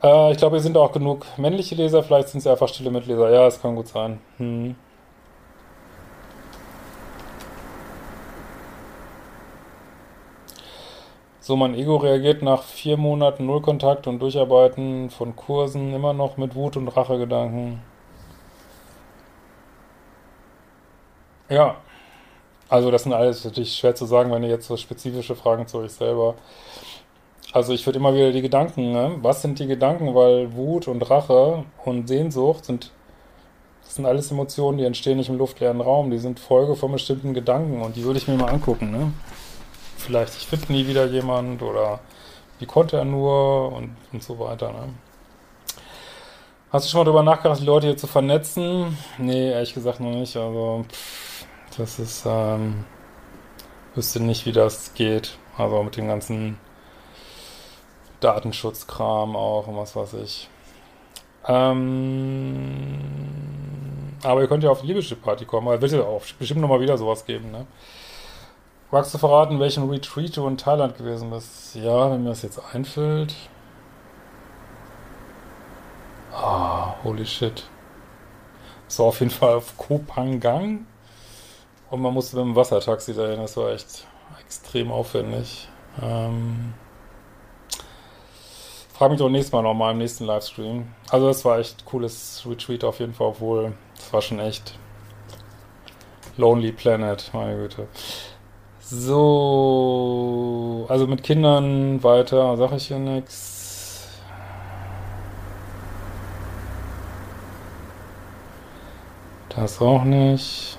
Äh, ich glaube, hier sind auch genug männliche Leser, vielleicht sind es einfach stille Mitleser. Ja, es kann gut sein. Hm. So, mein Ego reagiert nach vier Monaten Nullkontakt und Durcharbeiten von Kursen immer noch mit Wut und Rachegedanken. Ja, also das sind alles natürlich schwer zu sagen, wenn ihr jetzt so spezifische Fragen zu euch selber. Also ich würde immer wieder die Gedanken, ne? Was sind die Gedanken? Weil Wut und Rache und Sehnsucht sind, das sind alles Emotionen, die entstehen nicht im luftleeren Raum. Die sind Folge von bestimmten Gedanken und die würde ich mir mal angucken, ne? vielleicht, ich finde nie wieder jemand oder wie konnte er nur und, und so weiter. Ne? Hast du schon mal darüber nachgedacht, die Leute hier zu vernetzen? Nee, ehrlich gesagt noch nicht. Also, pff, das ist, ähm, wüsste nicht, wie das geht. Also mit dem ganzen Datenschutzkram auch und was weiß ich. Ähm, aber ihr könnt ja auf die Liebeschip-Party kommen, weil wird ja auch bestimmt nochmal wieder sowas geben, ne? Magst du verraten, welchen Retreat du in Thailand gewesen bist? Ja, wenn mir das jetzt einfällt. Ah, holy shit. So auf jeden Fall auf Koh Phangan. Und man musste mit dem Wassertaxi dahin. Das war echt extrem aufwendig. Ähm, frag mich doch nächstes Mal nochmal im nächsten Livestream. Also das war echt cooles Retreat auf jeden Fall, obwohl das war schon echt Lonely Planet, meine Güte. So, also mit Kindern weiter, sag ich hier nichts. Das auch nicht.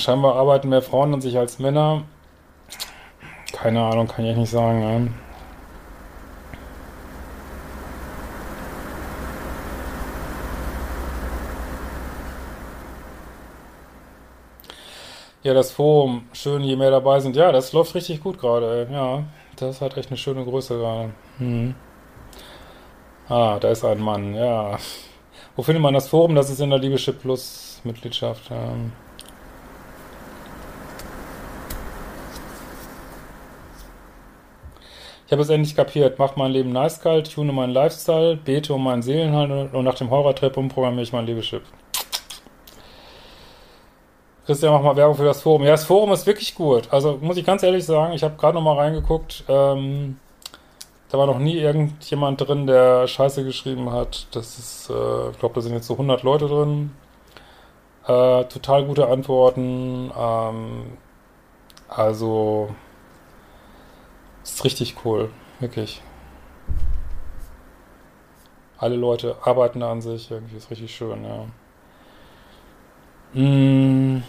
Scheinbar arbeiten mehr Frauen an sich als Männer. Keine Ahnung, kann ich nicht sagen. Ne? Ja, das Forum, schön, je mehr dabei sind. Ja, das läuft richtig gut gerade. Ja, das hat echt eine schöne Größe gerade. Hm. Ah, da ist ein Mann, ja. Wo findet man das Forum? Das ist in der Liebeschip Plus Mitgliedschaft. Ähm. Ich habe es endlich kapiert. Mach mein Leben nice kalt, tune meinen Lifestyle, bete um meinen Seelenhandel und nach dem Horror-Trip umprogrammiere ich mein Liebeschip. Christian, mach mal Werbung für das Forum. Ja, das Forum ist wirklich gut. Also muss ich ganz ehrlich sagen, ich habe gerade noch mal reingeguckt. Ähm, da war noch nie irgendjemand drin, der Scheiße geschrieben hat. Das ist, äh, ich glaube, da sind jetzt so 100 Leute drin. Äh, total gute Antworten. Ähm, also ist richtig cool, wirklich. Alle Leute arbeiten an sich, irgendwie ist richtig schön, ja. Mmh.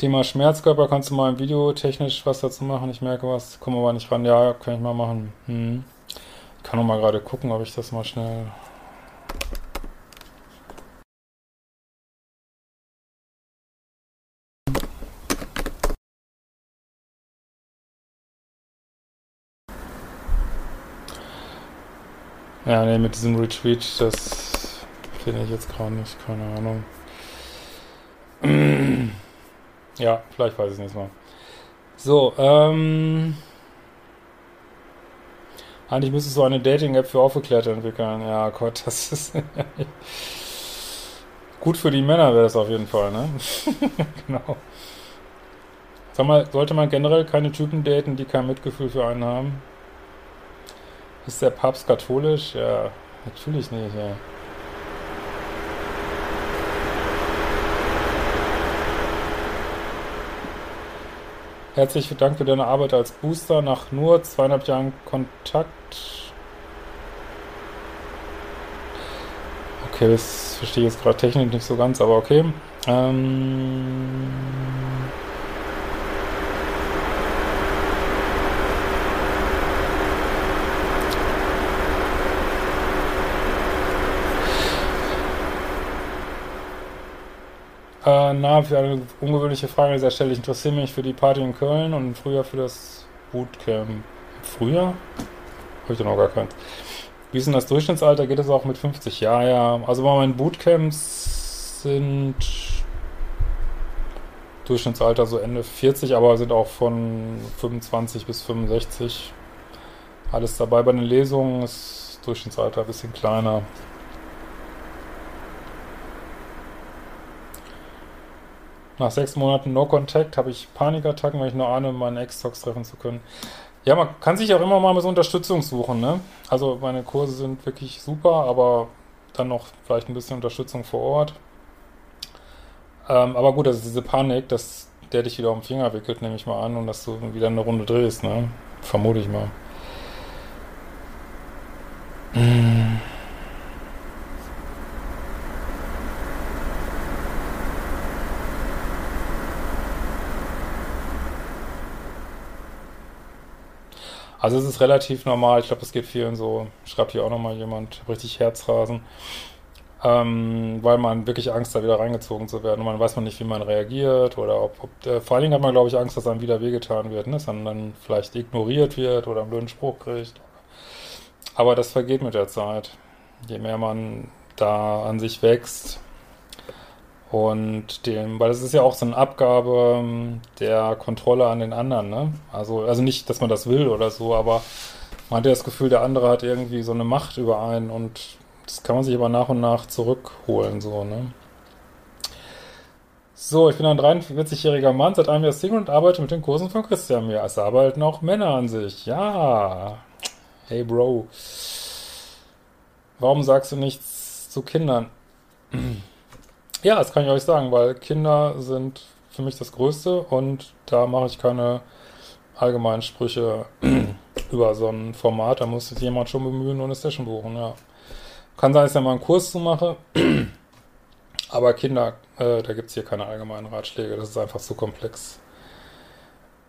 Thema Schmerzkörper, kannst du mal im Video technisch was dazu machen? Ich merke was, komme aber nicht ran. Ja, kann ich mal machen. Hm. Ich kann noch mal gerade gucken, ob ich das mal schnell... Ja, ne, mit diesem Retreat, das finde ich jetzt gerade nicht, keine Ahnung. Ja, vielleicht weiß ich es nächstes Mal. So, ähm. Eigentlich müsstest du eine Dating-App für Aufgeklärte entwickeln. Ja, Gott, das ist. Gut für die Männer wäre das auf jeden Fall, ne? genau. Sag mal, sollte man generell keine Typen daten, die kein Mitgefühl für einen haben? Ist der Papst katholisch? Ja, natürlich nicht, ja. Herzlichen Dank für deine Arbeit als Booster nach nur zweieinhalb Jahren Kontakt. Okay, das verstehe ich jetzt gerade technisch nicht so ganz, aber okay. Ähm Äh, na, für eine ungewöhnliche Frage an dieser Stelle. Ich interessiere mich für die Party in Köln und früher für das Bootcamp. Früher? Habe ich da noch gar keins. Wie ist denn das Durchschnittsalter? Geht es auch mit 50? Ja, ja. Also bei meinen Bootcamps sind Durchschnittsalter so Ende 40, aber sind auch von 25 bis 65 alles dabei. Bei den Lesungen ist das Durchschnittsalter ein bisschen kleiner. Nach sechs Monaten No Contact habe ich Panikattacken, weil ich nur ahne, meinen Ex-Tox treffen zu können. Ja, man kann sich auch immer mal mit Unterstützung suchen, ne? Also meine Kurse sind wirklich super, aber dann noch vielleicht ein bisschen Unterstützung vor Ort. Ähm, aber gut, ist diese Panik, dass der dich wieder um den Finger wickelt, nehme ich mal an, und dass du wieder eine Runde drehst, ne? Vermute ich mal. Also es ist relativ normal, ich glaube, es geht vielen so, schreibt hier auch nochmal jemand, richtig Herzrasen ähm, weil man wirklich Angst da wieder reingezogen zu werden und man weiß man nicht, wie man reagiert oder ob, ob äh, vor allen Dingen hat man, glaube ich, Angst, dass einem wieder wehgetan wird, ne? dass man dann vielleicht ignoriert wird oder einen blöden Spruch kriegt. Aber das vergeht mit der Zeit. Je mehr man da an sich wächst und dem, weil es ist ja auch so eine Abgabe ähm, der Kontrolle an den anderen, ne? Also, also nicht, dass man das will oder so, aber man hat ja das Gefühl, der andere hat irgendwie so eine Macht über einen und das kann man sich aber nach und nach zurückholen, so, ne? So, ich bin ein 43-jähriger Mann, seit einem Jahr Single und arbeite mit den Kursen von Christian mehr. Es arbeiten auch Männer an sich. Ja. Hey, Bro. Warum sagst du nichts zu Kindern? Ja, das kann ich euch sagen, weil Kinder sind für mich das Größte und da mache ich keine allgemeinen Sprüche über so ein Format. Da muss sich jemand schon bemühen und eine Session buchen, ja. Kann sein, dass ich mal einen Kurs zu mache. Aber Kinder, äh, da gibt es hier keine allgemeinen Ratschläge. Das ist einfach zu komplex.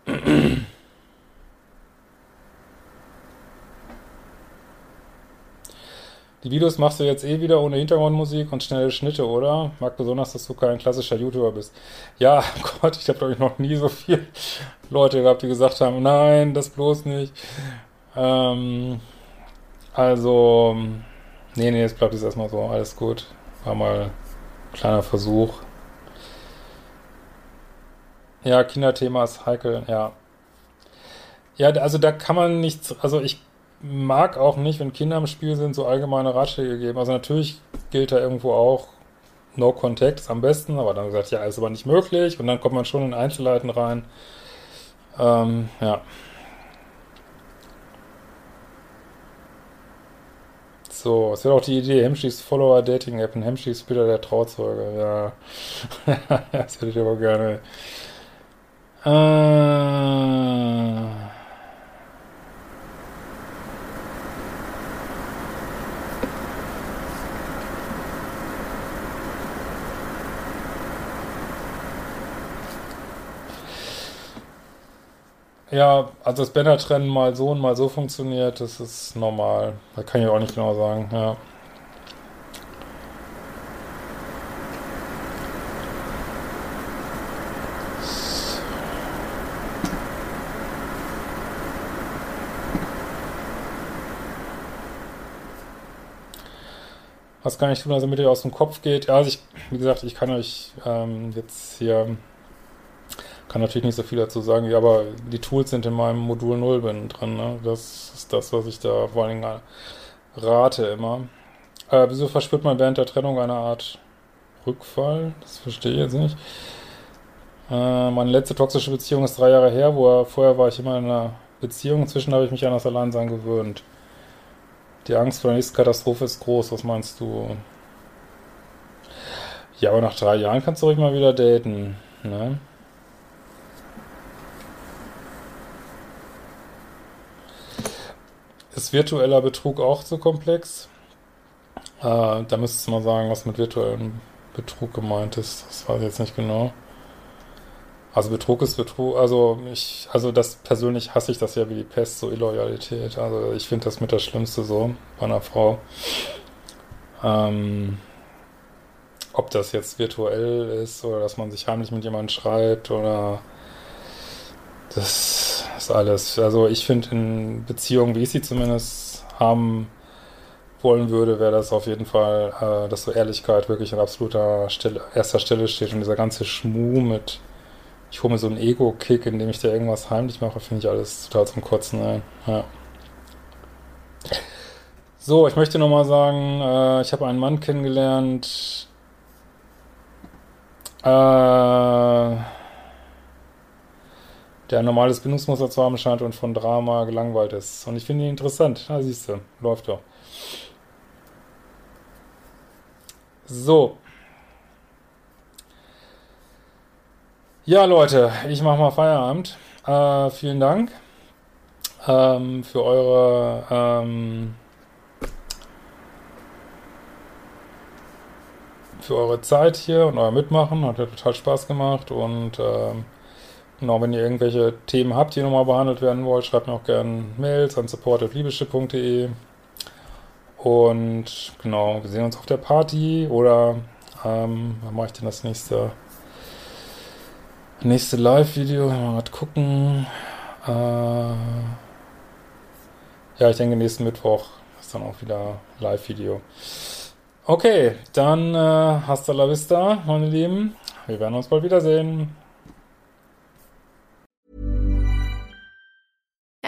Die Videos machst du jetzt eh wieder ohne Hintergrundmusik und schnelle Schnitte, oder? Mag besonders, dass du kein klassischer YouTuber bist. Ja, Gott, ich habe glaube ich noch nie so viele Leute gehabt, die gesagt haben, nein, das bloß nicht. Ähm, also, Nee, nee, jetzt bleibt es erstmal so. Alles gut. War mal ein kleiner Versuch. Ja, Kinderthema ist heikel, ja. Ja, also da kann man nichts, also ich mag auch nicht, wenn Kinder im Spiel sind, so allgemeine Ratschläge geben. Also natürlich gilt da irgendwo auch No Contact am besten, aber dann gesagt, ja, ist aber nicht möglich und dann kommt man schon in Einzelheiten rein. Ähm, ja. So, es wäre auch die Idee, Hemschis Follower Dating App und Hemschis Bilder der Trauzeuge. Ja, das hätte ich aber gerne. Äh. Ja, also das Banner-Trennen mal so und mal so funktioniert, das ist normal. Da kann ich auch nicht genau sagen, ja. Was kann ich tun, also mit ihr aus dem Kopf geht? Ja, also ich, wie gesagt, ich kann euch ähm, jetzt hier kann natürlich nicht so viel dazu sagen, ja, aber die Tools sind in meinem Modul 0 bin drin. Ne? Das ist das, was ich da vor allen Dingen rate immer. Äh, wieso verspürt man während der Trennung eine Art Rückfall? Das verstehe ich jetzt nicht. Äh, meine letzte toxische Beziehung ist drei Jahre her, wo er, vorher war ich immer in einer Beziehung. Inzwischen habe ich mich an das Alleinsein gewöhnt. Die Angst vor der nächsten Katastrophe ist groß. Was meinst du? Ja, aber nach drei Jahren kannst du ruhig mal wieder daten. Ne? Ist virtueller Betrug auch zu komplex? Äh, da müsstest du mal sagen, was mit virtuellem Betrug gemeint ist. Das weiß ich jetzt nicht genau. Also Betrug ist Betrug, also ich, also das persönlich hasse ich das ja wie die Pest, so Illoyalität. Also ich finde das mit das Schlimmste so bei einer Frau. Ähm, ob das jetzt virtuell ist oder dass man sich heimlich mit jemandem schreibt oder das ist alles. Also ich finde in Beziehungen, wie ich sie zumindest haben wollen würde, wäre das auf jeden Fall, äh, dass so Ehrlichkeit wirklich an absoluter Stelle, erster Stelle steht und dieser ganze Schmuh mit, ich hole mir so einen Ego-Kick, indem ich da irgendwas heimlich mache, finde ich alles total zum Kotzen ein. Ja. So, ich möchte nochmal sagen, äh, ich habe einen Mann kennengelernt, äh, der ein normales Bindungsmuster zu haben scheint und von Drama gelangweilt ist. Und ich finde ihn interessant. Na, siehst du, läuft doch. So. Ja, Leute, ich mache mal Feierabend. Äh, vielen Dank ähm, für eure ähm, für eure Zeit hier und euer Mitmachen. Hat ja total Spaß gemacht und ähm, Genau, wenn ihr irgendwelche Themen habt, die nochmal behandelt werden wollt, schreibt mir auch gerne Mails an support.liebeschiff.de. Und genau, wir sehen uns auf der Party oder ähm, wann mache ich denn das nächste nächste Live-Video? Mal gucken. Äh, ja, ich denke nächsten Mittwoch ist dann auch wieder Live-Video. Okay, dann äh, hasta la vista, meine Lieben. Wir werden uns bald wiedersehen.